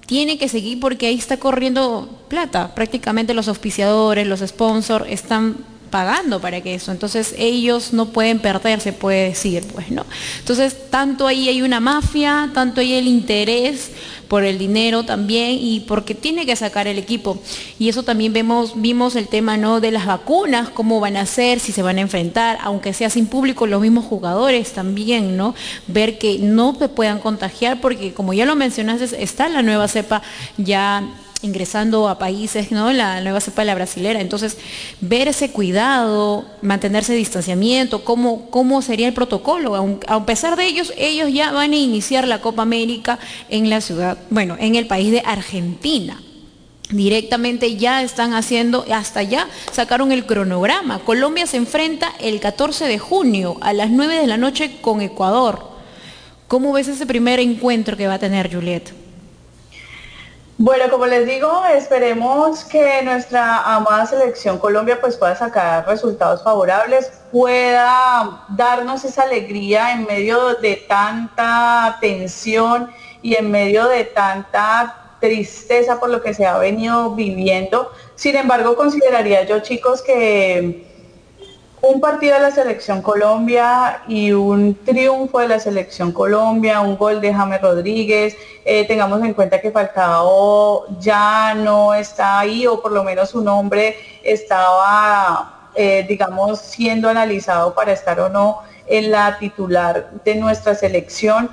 tiene que seguir porque ahí está corriendo plata. Prácticamente los auspiciadores, los sponsors están pagando para que eso. Entonces ellos no pueden perder, se puede decir, pues, ¿no? Entonces, tanto ahí hay una mafia, tanto hay el interés por el dinero también y porque tiene que sacar el equipo. Y eso también vemos, vimos el tema ¿no? de las vacunas, cómo van a ser, si se van a enfrentar, aunque sea sin público, los mismos jugadores también, ¿no? Ver que no se puedan contagiar, porque como ya lo mencionaste, está la nueva cepa ya ingresando a países, ¿no? La nueva cepa de la brasilera. Entonces, ver ese cuidado, mantenerse distanciamiento, cómo, cómo sería el protocolo. A, pesar de ellos, ellos ya van a iniciar la Copa América en la ciudad, bueno, en el país de Argentina. Directamente ya están haciendo, hasta ya sacaron el cronograma. Colombia se enfrenta el 14 de junio a las 9 de la noche con Ecuador. ¿Cómo ves ese primer encuentro que va a tener Juliet? Bueno, como les digo, esperemos que nuestra amada selección Colombia pues pueda sacar resultados favorables, pueda darnos esa alegría en medio de tanta tensión y en medio de tanta tristeza por lo que se ha venido viviendo. Sin embargo, consideraría yo, chicos, que un partido de la selección Colombia y un triunfo de la selección Colombia, un gol de James Rodríguez. Eh, tengamos en cuenta que Falcao ya no está ahí o por lo menos su nombre estaba, eh, digamos, siendo analizado para estar o no en la titular de nuestra selección.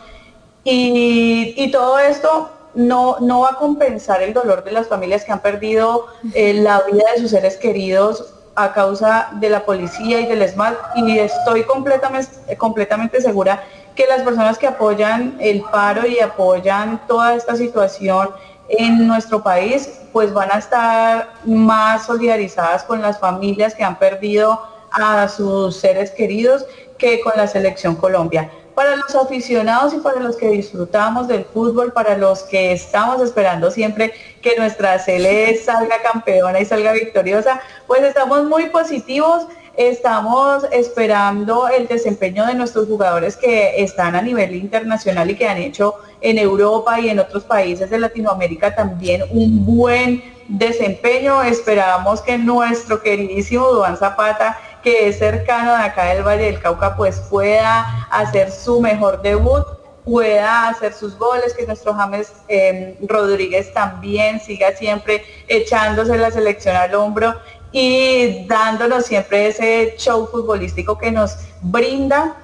Y, todo esto no, no, va a compensar el dolor de las familias que han perdido eh, la vida de sus seres queridos a causa de la policía y del SMAT y estoy completamente, completamente segura que las personas que apoyan el paro y apoyan toda esta situación en nuestro país, pues van a estar más solidarizadas con las familias que han perdido a sus seres queridos que con la selección Colombia para los aficionados y para los que disfrutamos del fútbol, para los que estamos esperando siempre que nuestra Cele [laughs] salga campeona y salga victoriosa, pues estamos muy positivos. Estamos esperando el desempeño de nuestros jugadores que están a nivel internacional y que han hecho en Europa y en otros países de Latinoamérica también un buen desempeño. Esperamos que nuestro queridísimo Duan Zapata que es cercano de acá del Valle del Cauca, pues pueda hacer su mejor debut, pueda hacer sus goles, que nuestro James em, Rodríguez también siga siempre echándose la selección al hombro y dándonos siempre ese show futbolístico que nos brinda.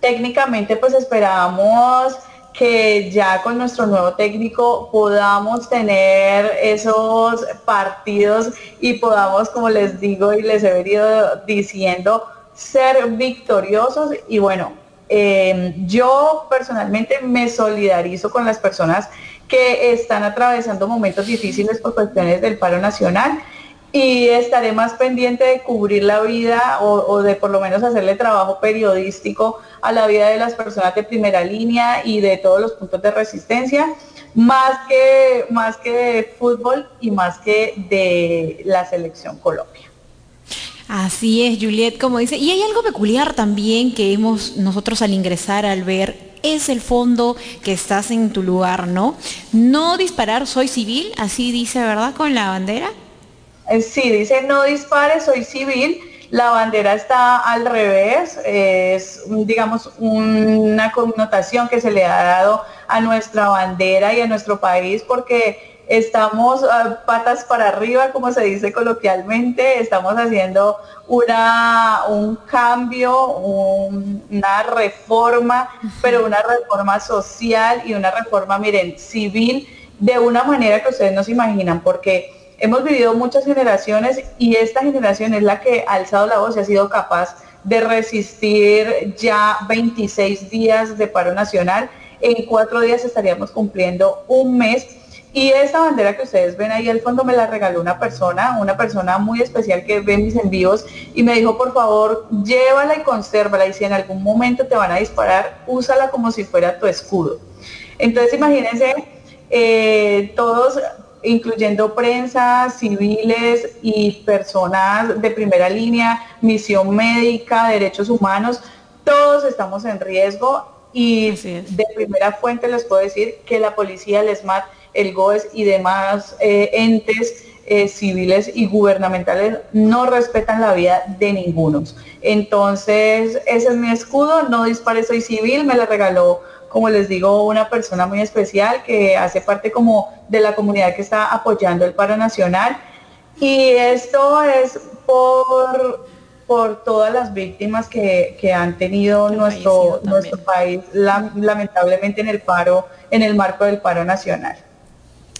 Técnicamente pues esperamos que ya con nuestro nuevo técnico podamos tener esos partidos y podamos, como les digo y les he venido diciendo, ser victoriosos. Y bueno, em, yo personalmente me solidarizo con las personas que están atravesando momentos difíciles por cuestiones del paro nacional y estaré más pendiente de cubrir la vida o, de por lo menos hacerle trabajo periodístico a la vida de las personas de primera línea y de todos los puntos de resistencia, más que, más que de fútbol y más que de la selección Colombia. Así es, Juliet, como dice. Y hay algo peculiar también que hemos nosotros al ingresar, al ver, es el fondo que estás en tu lugar, ¿no? No disparar, soy civil, así dice, ¿verdad? Con la bandera. Eh, sí, dice no dispare, soy civil. La bandera está al revés, es digamos una connotación que se le ha dado a nuestra bandera y a nuestro país porque estamos ah, patas para arriba, como se dice coloquialmente, estamos haciendo una, un cambio, una reforma, pero una reforma social y una reforma, miren, civil, de una manera que ustedes no se imaginan, porque hemos vivido muchas generaciones y esta generación es la que ha alzado la voz y ha sido capaz de resistir ya 26 días de paro nacional. En cuatro días estaríamos cumpliendo un mes. Y esta bandera que ustedes ven ahí al fondo me la regaló una persona, una persona muy especial que ve mis envíos y me dijo, por favor, llévala y consérvala y si en algún momento te van a disparar, úsala como si fuera tu escudo. Entonces imagínense, eh, todos incluyendo prensa, civiles y personas de primera línea, misión médica, derechos humanos, todos estamos en riesgo y de primera fuente les puedo decir que la policía, el SMAT, el GOES y demás eh, entes eh, civiles y gubernamentales no respetan la vida de ninguno. Entonces, ese es mi escudo, no dispare, soy civil, me la regaló como les digo, una persona muy especial que hace parte como de la comunidad que está apoyando el paro nacional. Y esto es por, por todas las víctimas que, han tenido nuestro, nuestro país lamentablemente en el paro, en el marco del paro nacional.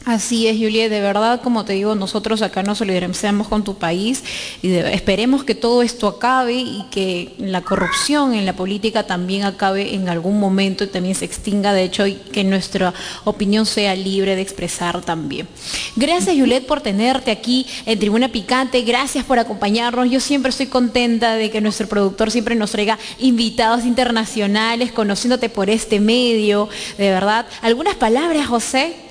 Así es, Juliet, de verdad, como te digo, nosotros acá nos solidarizamos con tu país y esperemos que todo esto acabe y que la corrupción en la política también acabe en algún momento y también se extinga, de hecho, y que nuestra opinión sea libre de expresar también. Gracias, Juliet, por tenerte aquí en Tribuna Picante, gracias por acompañarnos. Yo siempre estoy contenta de que nuestro productor siempre nos traiga invitados internacionales, conociéndote por este medio, de verdad. ¿Algunas palabras, José?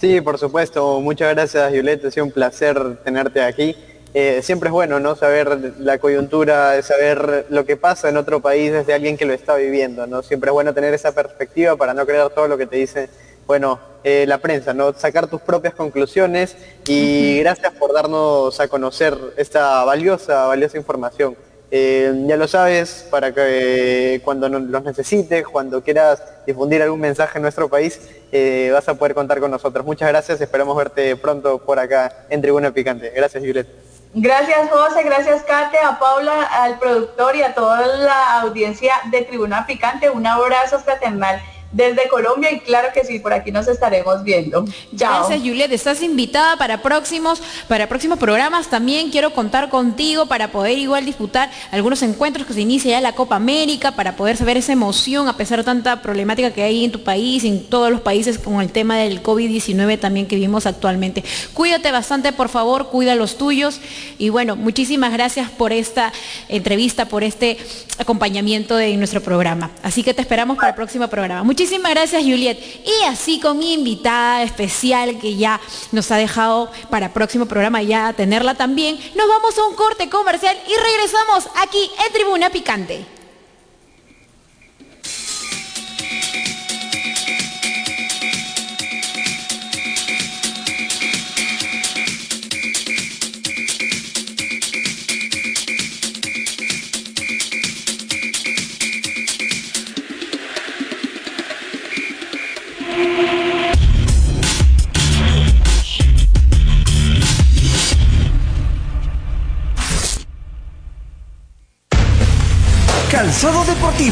Sí, por supuesto. Muchas gracias, Violeta. Ha sido un placer tenerte aquí. Eh, siempre es bueno, ¿no? Saber la coyuntura, saber lo que pasa en otro país desde alguien que lo está viviendo, ¿no? Siempre es bueno tener esa perspectiva para no creer todo lo que te dice, bueno, eh, la prensa, ¿no? Sacar tus propias conclusiones y gracias por darnos a conocer esta valiosa, valiosa información. Eh, ya lo sabes, para que cuando los necesites, cuando quieras difundir algún mensaje en nuestro país, eh, vas a poder contar con nosotros. Muchas gracias, esperamos verte pronto por acá en Tribuna Picante. Gracias, Juliet. Gracias, José, gracias, Kate, a Paula, al productor y a toda la audiencia de Tribuna Picante. Un abrazo fraternal desde Colombia y claro que sí, por aquí nos estaremos viendo. Gracias, Juliet. Estás invitada para próximos, para próximos programas. También quiero contar contigo para poder igual disputar algunos encuentros que se inicia ya la Copa América, para poder saber esa emoción a pesar de tanta problemática que hay en tu país, en todos los países con el tema del COVID-19 también que vivimos actualmente. Cuídate bastante, por favor, cuida los tuyos. Y bueno, muchísimas gracias por esta entrevista, por este acompañamiento de nuestro programa. Así que te esperamos para el próximo programa. Muchísimas gracias Juliet. Y así con mi invitada especial que ya nos ha dejado para próximo programa ya tenerla también, nos vamos a un corte comercial y regresamos aquí en Tribuna Picante.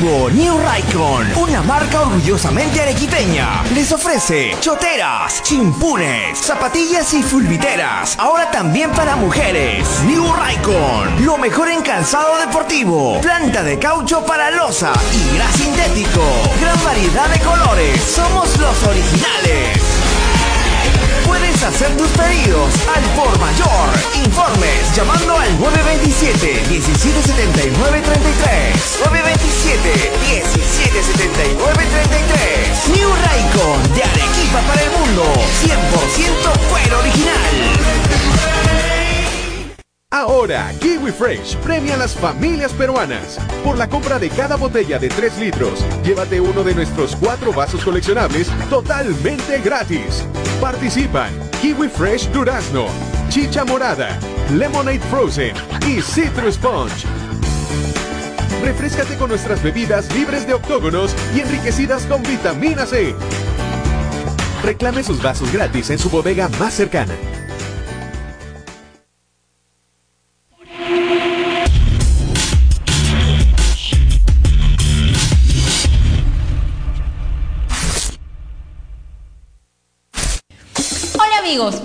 New Raikon, una marca orgullosamente arequipeña, les ofrece choteras, chimpunes, zapatillas y fulbiteras. Ahora también para mujeres. New Raikon, lo mejor en calzado deportivo, planta de caucho para losa y gras sintético. Gran variedad de colores, somos los originales. Hacer tus pedidos al por mayor. Informes llamando al 927 1779 33. 927 1779 33. New Raycon de Arequipa para el mundo. 100% fuera original. Ahora, Kiwi Fresh premia a las familias peruanas. Por la compra de cada botella de 3 litros, llévate uno de nuestros cuatro vasos coleccionables totalmente gratis. Participan Kiwi Fresh Durazno, Chicha Morada, Lemonade Frozen y Citrus Sponge. Refrescate con nuestras bebidas libres de octógonos y enriquecidas con vitamina C. Reclame sus vasos gratis en su bodega más cercana.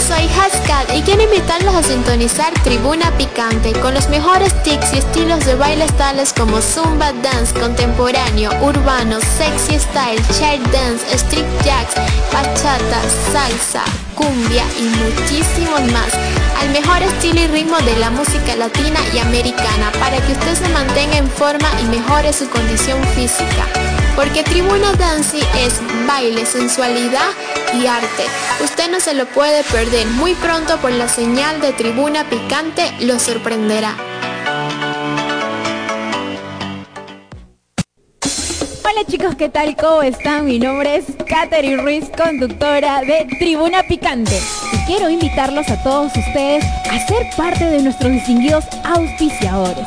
soy Hascat y quiero invitarlos a sintonizar Tribuna Picante con los mejores tics y estilos de bailes tales como Zumba Dance, contemporáneo, urbano, sexy style, child dance, street jacks, bachata, salsa, cumbia y muchísimos más al mejor estilo y ritmo de la música latina y americana para que usted se mantenga en forma y mejore su condición física. Porque Tribuna Dance es baile, sensualidad y arte. Usted no se lo puede perder muy pronto por la señal de Tribuna Picante, lo sorprenderá. Hola chicos, ¿qué tal? ¿Cómo están? Mi nombre es Katherine Ruiz, conductora de Tribuna Picante. Y quiero invitarlos a todos ustedes a ser parte de nuestros distinguidos auspiciadores.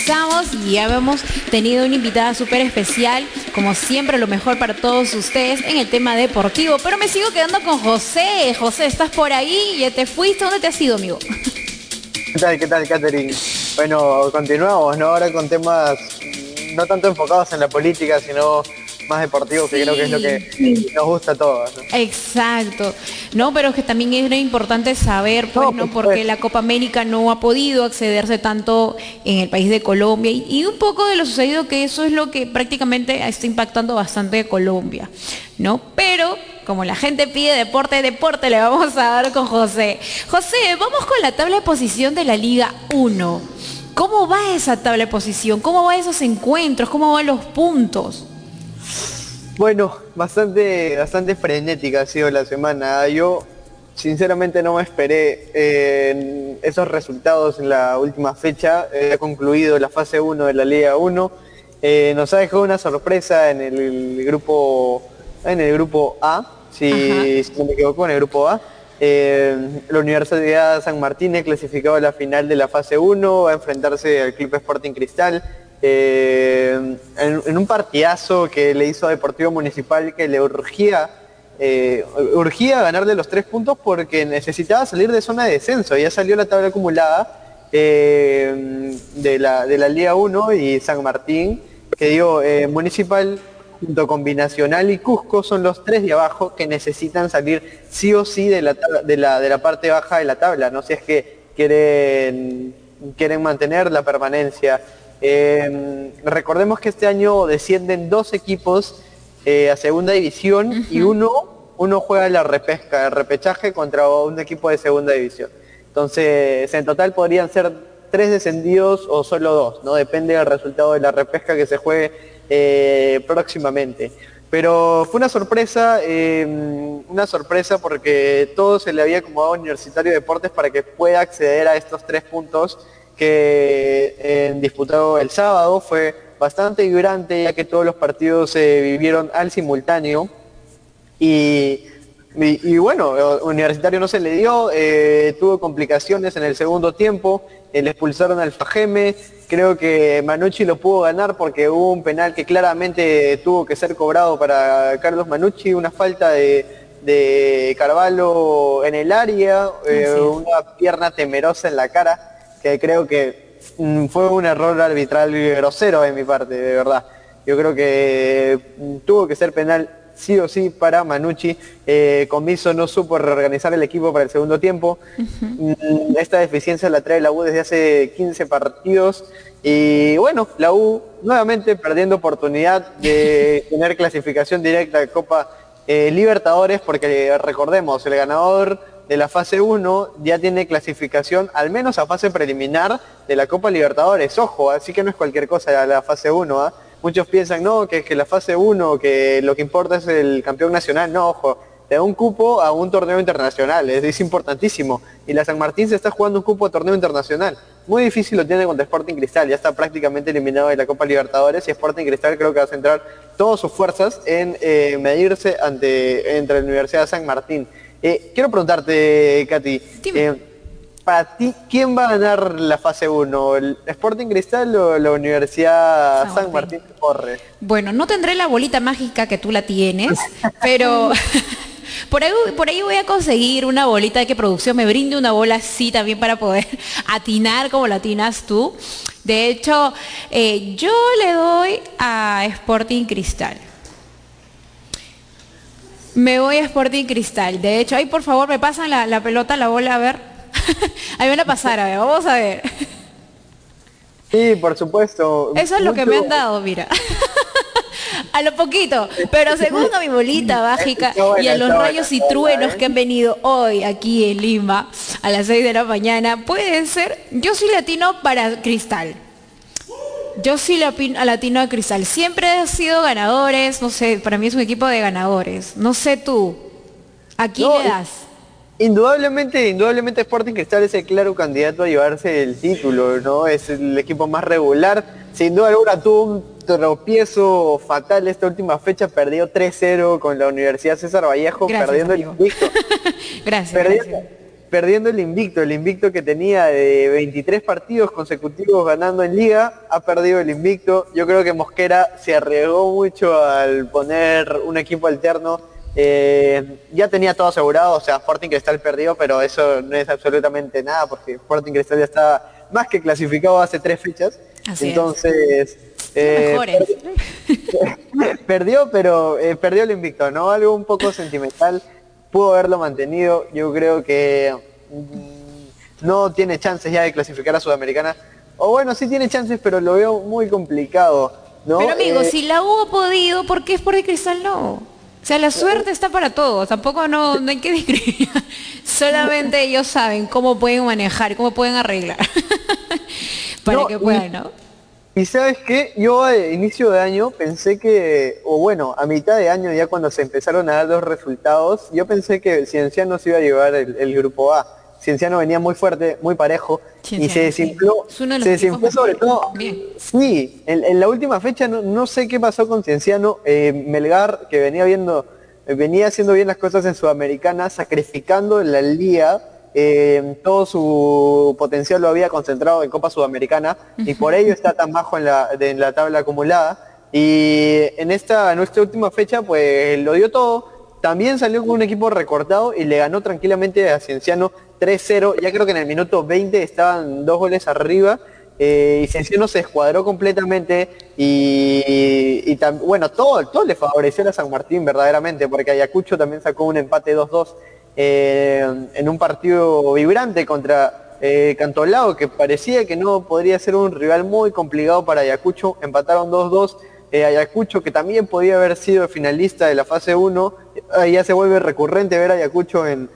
Regresamos y ya hemos tenido una invitada súper especial, como siempre lo mejor para todos ustedes en el tema deportivo, pero me sigo quedando con José. José, ¿estás por ahí? ¿Ya te fuiste? ¿Dónde te has ido, amigo? ¿Qué tal, qué tal, Catherine? Bueno, continuamos, ¿no? Ahora con temas no tanto enfocados en la política, sino más deportivos, que creo que es lo que nos gusta a todos. ¿no? Exacto. No, pero es que también era importante saber, pues, No, ¿no? por Porque la Copa América no ha podido accederse tanto en el país de Colombia y, y un poco de lo sucedido que eso es lo que prácticamente está impactando bastante a Colombia, ¿no? Pero como la gente pide deporte, deporte le vamos a dar con José. José, vamos con la tabla de posición de la Liga 1. ¿Cómo va esa tabla de posición? ¿Cómo van esos encuentros? ¿Cómo van los puntos? Bueno, bastante, bastante frenética ha sido la semana. Yo sinceramente no me esperé eh, esos resultados en la última fecha. Eh, ha concluido la fase 1 de la Liga 1. Eh, nos ha dejado una sorpresa en el grupo en el grupo A, si, si no me equivoco, en el grupo A. La Universidad San Martín es clasificado a la final de la fase 1, va a enfrentarse al Club Sporting Cristal. Eh, en, un partidazo que le hizo a Deportivo Municipal que le urgía, eh, urgía ganarle los tres puntos porque necesitaba salir de zona de descenso. Ya salió la tabla acumulada eh, de, la, Liga 1 y San Martín, que dio eh, Municipal junto con Binacional y Cusco son los tres de abajo que necesitan salir sí o sí de la, parte baja de la tabla, no si es que quieren mantener la permanencia. Eh, recordemos que este año descienden dos equipos eh, a segunda división y uno, uno juega la repesca, el repechaje contra un equipo de segunda división. Entonces, en total podrían ser tres descendidos o solo dos, ¿no? Depende del resultado de la repesca que se juegue eh, próximamente. Pero fue una sorpresa, eh, una sorpresa porque todo se le había acomodado a Universitario de Deportes para que pueda acceder a estos tres puntos que eh, disputado el sábado. Fue bastante vibrante ya que todos los partidos se vivieron al simultáneo. Y, y- y bueno, Universitario no se le dio, eh, tuvo complicaciones en el segundo tiempo, eh, le expulsaron al Fajeme, creo que Manucci lo pudo ganar porque hubo un penal que claramente tuvo que ser cobrado para Carlos Manucci, una falta de, de Carvalho en el área, eh, una pierna temerosa en la cara, que creo que mm, fue un error arbitral grosero de mi parte, de verdad. Yo creo que mm, tuvo que ser penal sí o sí para Manucci. Eh, Comiso no supo reorganizar el equipo para el segundo tiempo. Mm, Esta deficiencia la trae la U desde hace 15 partidos. Y bueno, la U nuevamente perdiendo oportunidad de [laughs] tener clasificación directa de Copa eh, Libertadores, porque recordemos, el ganador de la fase 1 ya tiene clasificación al menos a fase preliminar de la Copa Libertadores. Ojo, así que no es cualquier cosa la, fase 1. ¿ah? Muchos piensan, no, que es que la fase 1, que lo que importa es el campeón nacional. No, ojo, te da un cupo a un torneo internacional, es, es importantísimo. Y la San Martín se está jugando un cupo a torneo internacional. Muy difícil lo tiene contra Sporting Cristal, ya está prácticamente eliminado de la Copa Libertadores y Sporting Cristal creo que va a centrar todas sus fuerzas en eh, medirse ante entre la Universidad de San Martín. Eh, quiero preguntarte, Katy, eh, para ti, ¿quién va a ganar la fase 1? ¿El Sporting Cristal o la Universidad San San, Martín. Porres? Bueno, no tendré la bolita mágica que tú la tienes, pero, [laughs] Por ahí, por ahí voy a conseguir una bolita de que producción me brinde una bola así también para poder [laughs] atinar como la atinas tú. De hecho, eh, yo le doy a Sporting Cristal. Me voy a Sporting Cristal. De hecho, ahí por favor me pasan la, la pelota, la bola, a ver. [laughs] ahí van a pasar, a ver, vamos a ver. Sí, por supuesto. Eso es lo que me han dado, mira. [laughs] a lo poquito, pero según a mi bolita mágica y a los rayos y truenos que han venido hoy aquí en Lima a las 6 de la mañana, puede ser, yo soy latino para Cristal. Yo sí la latino a Cristal. Siempre han sido ganadores, no sé, para mí es un equipo de ganadores. No sé tú, ¿a quién le das? Indudablemente, indudablemente Sporting Cristal es el claro candidato a llevarse el título, ¿no? Es el equipo más regular. Sin duda alguna tuvo un tropiezo fatal esta última fecha, perdió 3-0 con la Universidad César Vallejo, perdiendo el invicto. [laughs] gracias, perdiendo, el invicto, el invicto que tenía de 23 partidos consecutivos ganando en liga, ha perdido el invicto. Yo creo que Mosquera se arriesgó mucho al poner un equipo alterno eh, ya tenía todo asegurado, o sea, Sporting Cristal perdió, pero eso no es absolutamente nada, porque Sporting Cristal ya estaba más que clasificado hace tres fechas. Entonces, eh, [laughs] perdió, pero eh, perdió el invicto, ¿no? Algo un poco sentimental. Pudo haberlo mantenido. Yo creo que mm, no tiene chances ya de clasificar a Sudamericana. O bueno, sí tiene chances, pero lo veo muy complicado. ¿no? Pero amigo, si la hubo podido, ¿por qué Sporting Cristal no? O sea, la suerte está para todos, tampoco no, hay que [laughs] discriminar. Solamente ellos saben cómo pueden manejar, cómo pueden arreglar. [laughs] para que puedan, ¿no? Y sabes qué, yo a inicio de año pensé que, o bueno, a mitad de año ya cuando se empezaron a dar los resultados, yo pensé que Cienciano se iba a llevar el grupo A. Cienciano venía muy fuerte, muy parejo y se desinfló, se desinfló sobre todo. Sí, en, la última fecha no, sé qué pasó con Cienciano, eh, Melgar que venía viendo, eh, venía haciendo bien las cosas en Sudamericana, sacrificando la liga, eh, todo su potencial lo había concentrado en Copa Sudamericana y por ello está tan bajo en la, tabla acumulada. Y en esta, en esta última fecha pues lo dio todo, también salió con un equipo recortado y le ganó tranquilamente a Cienciano 3-0. Ya creo que en el minuto 20 estaban dos goles arriba. Eh, y Cienciano se escuadró completamente y, bueno, todo, todo le favoreció a San Martín verdaderamente, porque Ayacucho también sacó un empate 2-2 eh, en un partido vibrante contra eh, Cantolao, que parecía que no podría ser un rival muy complicado para Ayacucho, empataron 2-2 eh, Ayacucho, que también podía haber sido finalista de la fase 1, ya se vuelve recurrente ver a Ayacucho en,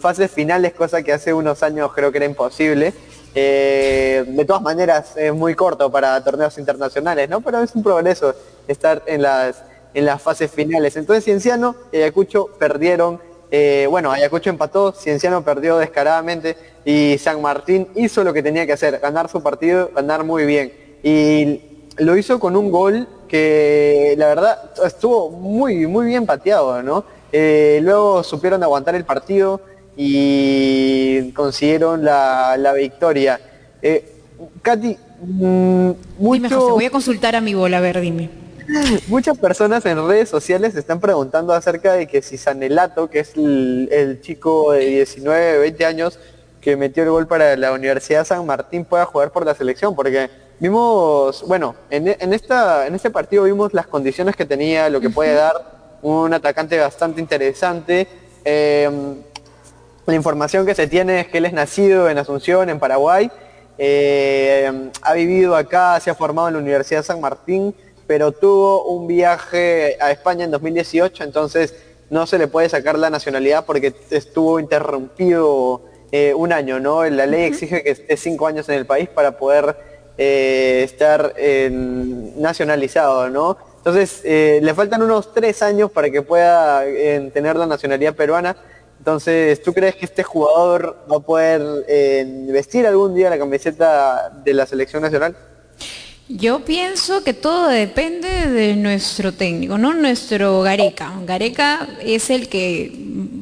fases finales, cosa que hace unos años creo que era imposible. De todas maneras, es muy corto para torneos internacionales, ¿no? Pero es un progreso estar en las, en las fases finales. Entonces Cienciano y Ayacucho perdieron, eh, bueno, Ayacucho empató, Cienciano perdió descaradamente y San Martín hizo lo que tenía que hacer, ganar su partido, ganar muy bien. Y lo hizo con un gol que la verdad estuvo muy, muy bien pateado, ¿no? Eh, luego supieron aguantar el partido y consiguieron la, victoria. Eh, Katy, mm, mucho... voy a consultar a mi bola, a ver, dime. Muchas personas en redes sociales están preguntando acerca de que si Sanelato, que es el, el, chico de 19, 20 años que metió el gol para la Universidad San Martín, pueda jugar por la selección, porque Vimos, bueno, en, esta, en este partido vimos las condiciones que tenía, lo que puede dar un atacante bastante interesante. Em, la información que se tiene es que él es nacido en Asunción, en Paraguay. Em, ha vivido acá, se ha formado en la Universidad de San Martín, pero tuvo un viaje a España en 2018, entonces no se le puede sacar la nacionalidad porque estuvo interrumpido eh, un año, ¿no? La ley exige que esté cinco años en el país para poder eh, estar nacionalizado, ¿no? Entonces, eh, le faltan unos tres años para que pueda eh, tener la nacionalidad peruana. Entonces, ¿tú crees que este jugador va a poder vestir algún día la camiseta de la selección nacional? Yo pienso que todo depende de nuestro técnico, no nuestro Gareca. Gareca es el que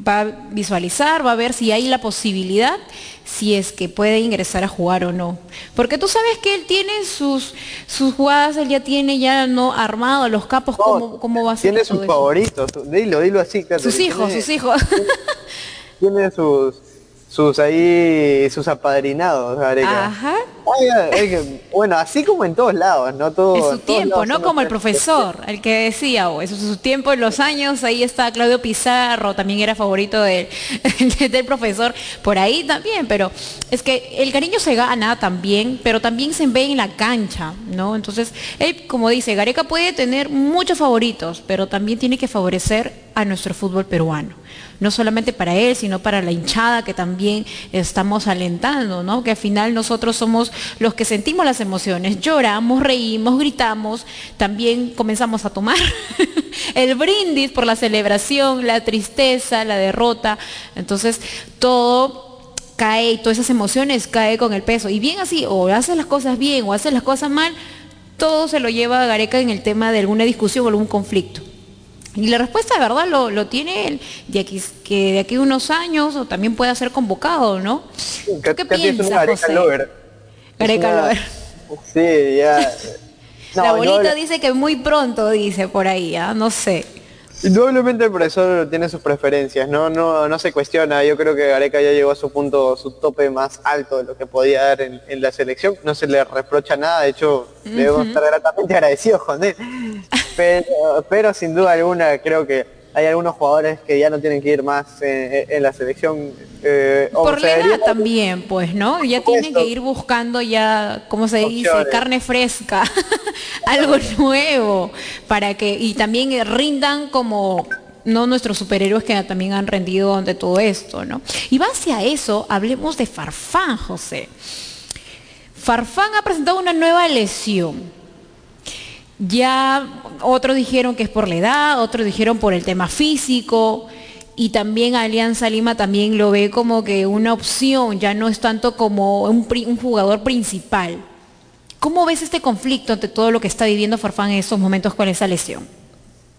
va a visualizar, va a ver si hay la posibilidad, si es que puede ingresar a jugar o no. Porque tú sabes que él tiene sus, sus jugadas, él ya tiene ya no armado los capos, No, ¿cómo, va a ser? Tiene sus favoritos, dilo, dilo así. Sus hijos, Tiene- sus hijos. Tiene sus, sus ahí, sus apadrinados, Gareca. Ajá. Bueno, así como en todos lados, ¿no? Todo, en su tiempo, ¿no? Como el profesor, el que decía, o eso, su tiempo en los años, ahí está Claudio Pizarro, también era favorito del, [laughs] del profesor, por ahí también, pero es que el cariño se gana también, pero también se ve en la cancha, ¿no? Entonces, él, como dice, Gareca puede tener muchos favoritos, pero también tiene que favorecer a nuestro fútbol peruano no solamente para él, sino para la hinchada que también estamos alentando, ¿no? Que al final nosotros somos los que sentimos las emociones, lloramos, reímos, gritamos, también comenzamos a tomar [laughs] el brindis por la celebración, la tristeza, la derrota, entonces todo cae y todas esas emociones cae con el peso. Y bien así, o haces las cosas bien o haces las cosas mal, todo se lo lleva a Gareca en el tema de alguna discusión o algún conflicto. Y la respuesta de verdad lo, lo tiene él, de aquí, que de aquí a unos años o también pueda ser convocado, ¿no? ¿Tú qué es piensas, José? lover. Gareca lover. Sí, ya. [laughs] la abuelita no- dice que muy pronto, dice por ahí, ¿ah? no sé. Indudablemente el profesor tiene sus preferencias, ¿no? No, no se cuestiona. Yo creo que Gareca ya llegó a su punto, su tope más alto de lo que podía dar en, en la selección. No se le reprocha nada, de hecho, debemos estar gratamente agradecidos con él. [laughs] Pero, pero sin duda alguna creo que hay algunos jugadores que ya no tienen que ir más en, en la selección. eh, Por la edad también, pues, ¿no? Ya tienen que ir buscando ya, ¿cómo se dice? Opciones. Carne fresca, [laughs] algo nuevo, para que, y también rindan como no nuestros superhéroes que también han rendido ante todo esto, ¿no? Y va hacia eso, hablemos de Farfán, José. Farfán ha presentado una nueva lesión. Ya otros dijeron que es por la edad, otros dijeron por el tema físico y también Alianza Lima también lo ve como que una opción, ya no es tanto como un, jugador principal. ¿Cómo ves este conflicto ante todo lo que está viviendo Farfán en estos momentos con esa lesión?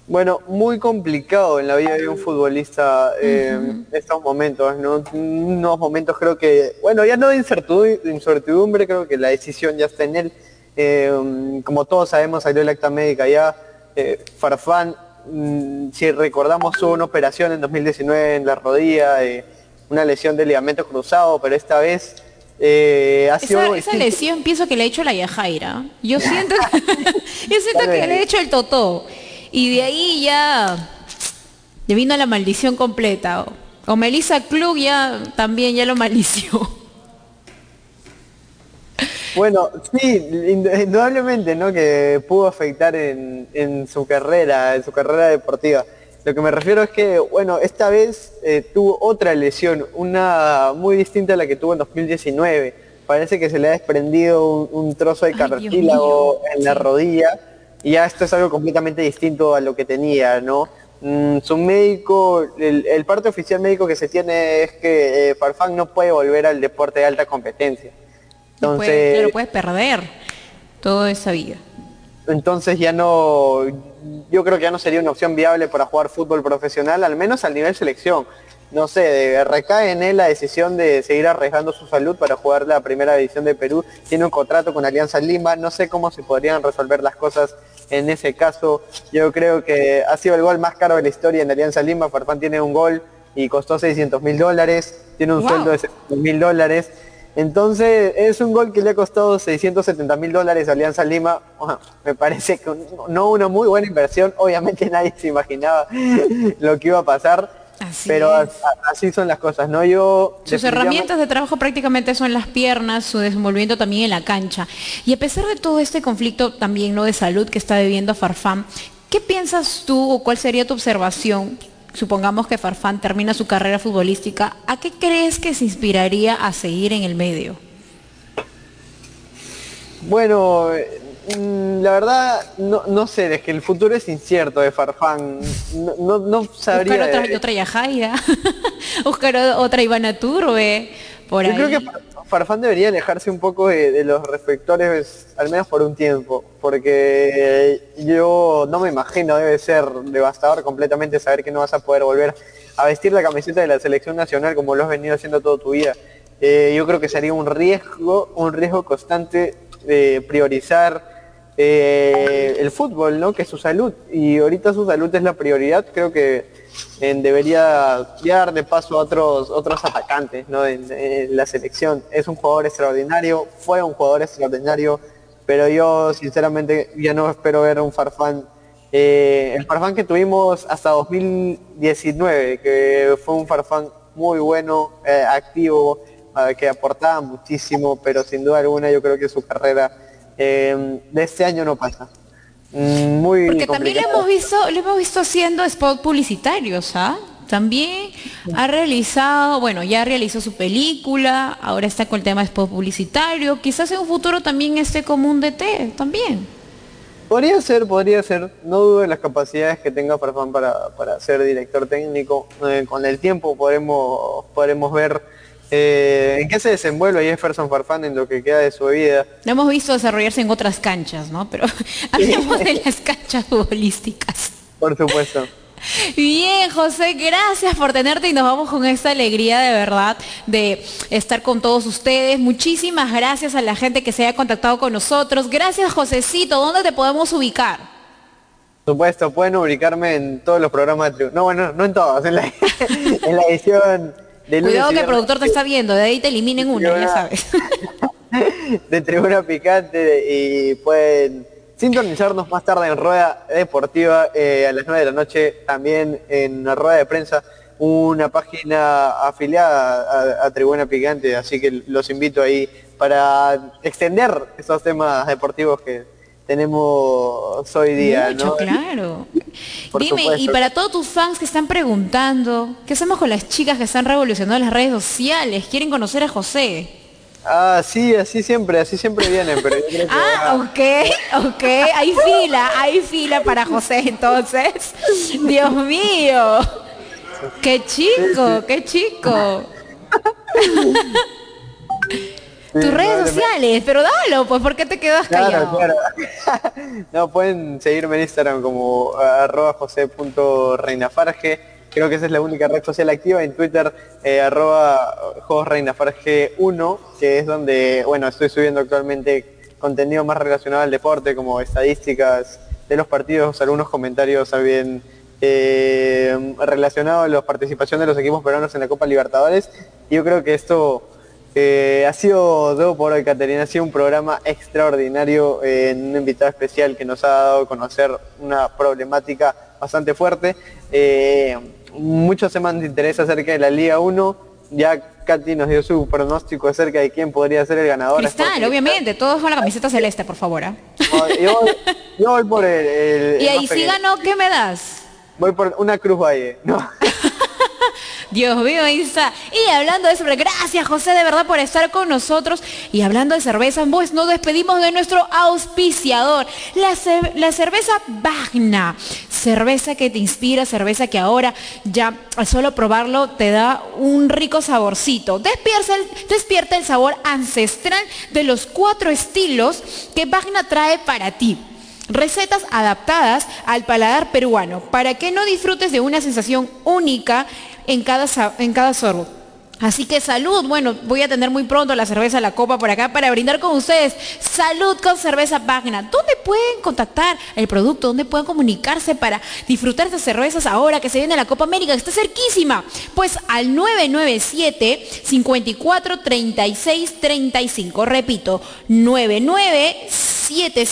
Bueno, muy complicado en la vida de un futbolista eh, estos momentos, ¿no? Unos momentos creo que, bueno, ya no de incertidumbre, creo que la decisión ya está en él. Eh, como todos sabemos, salió el acta médica ya. Eh, Farfán, mm, si recordamos, hubo una operación en 2019 en la rodilla, eh, una lesión de ligamento cruzado, pero esta vez eh, ha sido... Esa, lesión pienso que le ha hecho la Yajaira. Yo [laughs] siento, [laughs] yo siento que le ha hecho el totó. Y de ahí ya le vino la maldición completa. O Melissa Klug ya también ya lo malició. Bueno, sí, ind- indudablemente, ¿no? Que pudo afectar en, en su carrera, en su carrera deportiva. Lo que me refiero es que, bueno, esta vez eh, tuvo otra lesión, una muy distinta a la que tuvo en 2019. Parece que se le ha desprendido un, un trozo de cartílago en la rodilla y ya esto es algo completamente distinto a lo que tenía, ¿no? Mm, su médico, el, el parte oficial médico que se tiene es que eh, Farfán no puede volver al deporte de alta competencia. Entonces, claro, puedes perder toda esa vida. entonces ya no, yo creo que ya no sería una opción viable para jugar fútbol profesional, al menos al nivel selección. No sé, de- recae en él la decisión de seguir arriesgando su salud para jugar la primera división de Perú. Tiene un contrato con Alianza Lima, no sé cómo se podrían resolver las cosas en ese caso. Yo creo que ha sido el gol más caro de la historia en Alianza Lima. Farfán tiene un gol y costó 600 mil dólares, tiene un Wow. sueldo de 600 mil dólares. Entonces es un gol que le ha costado 670 mil dólares a Alianza Lima. Bueno, me parece que no una muy buena inversión. Obviamente [laughs] nadie se imaginaba lo que iba a pasar. Así pero es. así son las cosas, ¿no? Yo Sus herramientas de trabajo prácticamente son las piernas, su desenvolvimiento también en la cancha. Y a pesar de todo este conflicto también no de salud que está viviendo Farfán, ¿qué piensas tú o cuál sería tu observación? Supongamos que Farfán termina su carrera futbolística, ¿a qué crees que se inspiraría a seguir en el medio? Bueno, mm, la verdad no, no sé, es que el futuro es incierto de Farfán. No, no, no sabría. Buscar otra, de- otra Yajaira, [laughs] buscar otra Ivana Turbe, por Yo ahí. creo que Farfán debería alejarse un poco de, los reflectores, al menos por un tiempo, porque yo no me imagino, debe ser devastador completamente saber que no vas a poder volver a vestir la camiseta de la selección nacional como lo has venido haciendo toda tu vida. Eh, yo creo que sería un riesgo, un riesgo constante de priorizar eh, el fútbol, ¿no? Que es su salud. Y ahorita su salud es la prioridad. Creo que debería dar de paso a otros, otros atacantes, ¿no? En, la selección. Es un jugador extraordinario, fue un jugador extraordinario, pero yo sinceramente ya no espero ver un Farfán. Eh, el Farfán que tuvimos hasta 2019, que fue un Farfán muy bueno, eh, activo, que aportaba muchísimo, pero sin duda alguna yo creo que su carrera eh, de este año no pasa. Muy Porque también lo hemos visto, lo hemos visto haciendo spot publicitarios, ¿ah? También ha realizado, bueno, ya realizó su película, ahora está con el tema de spot publicitario, quizás en un futuro también esté como un DT, también. Podría ser, podría ser. No dudo de las capacidades que tenga Farfán para, para ser director técnico. Eh, con el tiempo podremos, podremos ver eh, ¿En qué se desenvuelve Jefferson Farfán en lo que queda de su vida? Lo hemos visto desarrollarse en otras canchas, ¿no? Pero [laughs] hablemos de las canchas futbolísticas. Por supuesto. Bien, José, gracias por tenerte y nos vamos con esta alegría de verdad de estar con todos ustedes. Muchísimas gracias a la gente que se haya contactado con nosotros. Gracias, Josecito. ¿Dónde te podemos ubicar? Por supuesto, pueden ubicarme en todos los programas de No, bueno, no en todos, en la, [laughs] en la edición Cuidado que el productor te está viendo, de ahí te eliminen uno, ya sabes. de Tribuna [laughs] Picante y pueden sintonizarnos más tarde en Rueda Deportiva eh, a las 9 de la noche, también en la Rueda de Prensa, una página afiliada a, Tribuna Picante, así que los invito ahí para extender esos temas deportivos que tenemos hoy día. Mucho, claro. [laughs] Dime, y para todos tus fans que están preguntando, ¿qué hacemos con las chicas que están revolucionando las redes sociales? ¿Quieren conocer a José? Ah, sí, así siempre, así siempre vienen, pero [laughs] Ah, ok, ok, hay fila, hay fila para José entonces. [laughs] Dios mío. Qué chico, qué chico. Tus redes sociales, pero dalo, pues ¿por qué te quedas callado? Claro, [laughs] no, pueden seguirme en Instagram como arroba josé.reinafarge. Creo que esa es la única red social activa. En Twitter, eh, arroba josreinafarge1, que es donde, bueno, estoy subiendo actualmente contenido más relacionado al deporte, como estadísticas de los partidos, algunos comentarios también eh, relacionados a la participación de los equipos peruanos en la Copa Libertadores. Y yo creo que esto eh, ha sido todo por hoy, Caterina. Ha sido un programa extraordinario, eh, en un invitado especial que nos ha dado a conocer una problemática bastante fuerte. Eh, muchos temas de interés acerca de la Liga 1. Ya Katy nos dio su pronóstico acerca de quién podría ser el ganador. Cristal, obviamente. Todos con la camiseta celeste, por favor. yo, voy por el... [laughs] y ahí sí ganó, ¿qué me das? Voy por una Cruz Valle. No. [laughs] Dios mío, Isa. Y hablando de eso, gracias José de verdad por estar con nosotros. Y hablando de cerveza, pues nos despedimos de nuestro auspiciador, la, la cerveza Bagna. Cerveza que te inspira, cerveza que ahora ya al solo probarlo te da un rico saborcito. Despierta el, despierta el sabor ancestral de los cuatro estilos que Bagna trae para ti. Recetas adaptadas al paladar peruano para que no disfrutes de una sensación única en cada, en cada sorbo. Así que salud, bueno, voy a tener muy pronto la cerveza La Copa por acá para brindar con ustedes. Salud con cerveza Magna. ¿Dónde pueden contactar el producto? ¿Dónde pueden comunicarse para disfrutar de cervezas ahora que se viene la Copa América? está cerquísima. Pues al 997 54 36 35. Repito, 997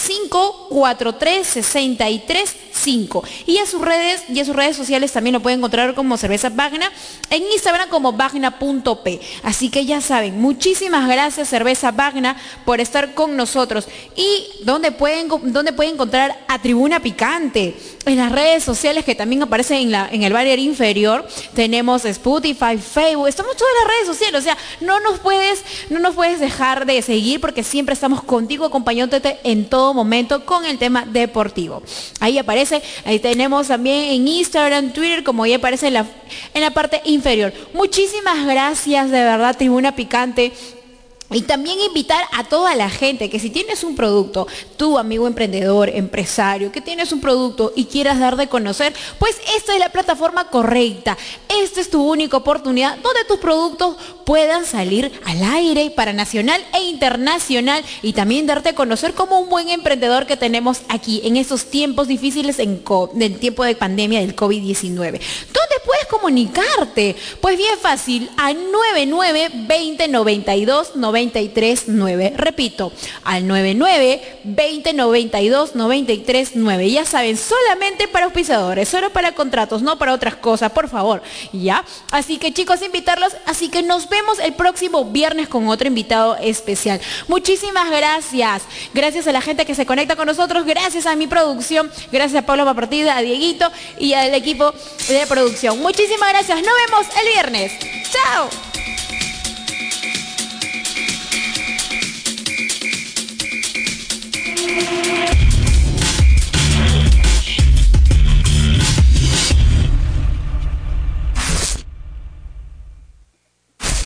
43 63 5. Y a sus redes, y a sus redes sociales también lo pueden encontrar como cerveza Magna. En Instagram como Magna.p. Así que ya saben, muchísimas gracias Cerveza Magna por estar con nosotros. Y donde pueden, donde pueden encontrar a Tribuna Picante. En las redes sociales que también aparecen en, la, en el barrier inferior. Tenemos Spotify, Facebook. Estamos todas las redes sociales. O sea, no nos puedes, no nos puedes dejar de seguir porque siempre estamos contigo acompañándote en todo momento con el tema deportivo. Ahí aparece Ahí tenemos también en Instagram, Twitter, como ya aparece en la, en la parte inferior. Muchísimas gracias, de verdad, Tribuna Picante Y también invitar a toda la gente que si tienes un producto, tú amigo emprendedor, empresario, que tienes un producto y quieras dar de conocer, pues esta es la plataforma correcta. Esta es tu única oportunidad donde tus productos puedan salir al aire para nacional e internacional y también darte a conocer como un buen emprendedor que tenemos aquí en esos tiempos difíciles en del tiempo de pandemia del COVID-19. ¿Dónde puedes comunicarte? Pues bien fácil, a 99 20 92 93 9. Repito, al 99 20 92 93 9. Ya saben, solamente para auspiciadores, solo para contratos, no para otras cosas, por favor. ¿Ya? Así que chicos, invitarlos. Así que nos vemos el próximo viernes con otro invitado especial. Muchísimas gracias. Gracias a la gente que se conecta con nosotros. Gracias a mi producción. Gracias a Pablo Papartida, a Dieguito y al equipo de producción. Muchísimas gracias. Nos vemos el viernes. Chao.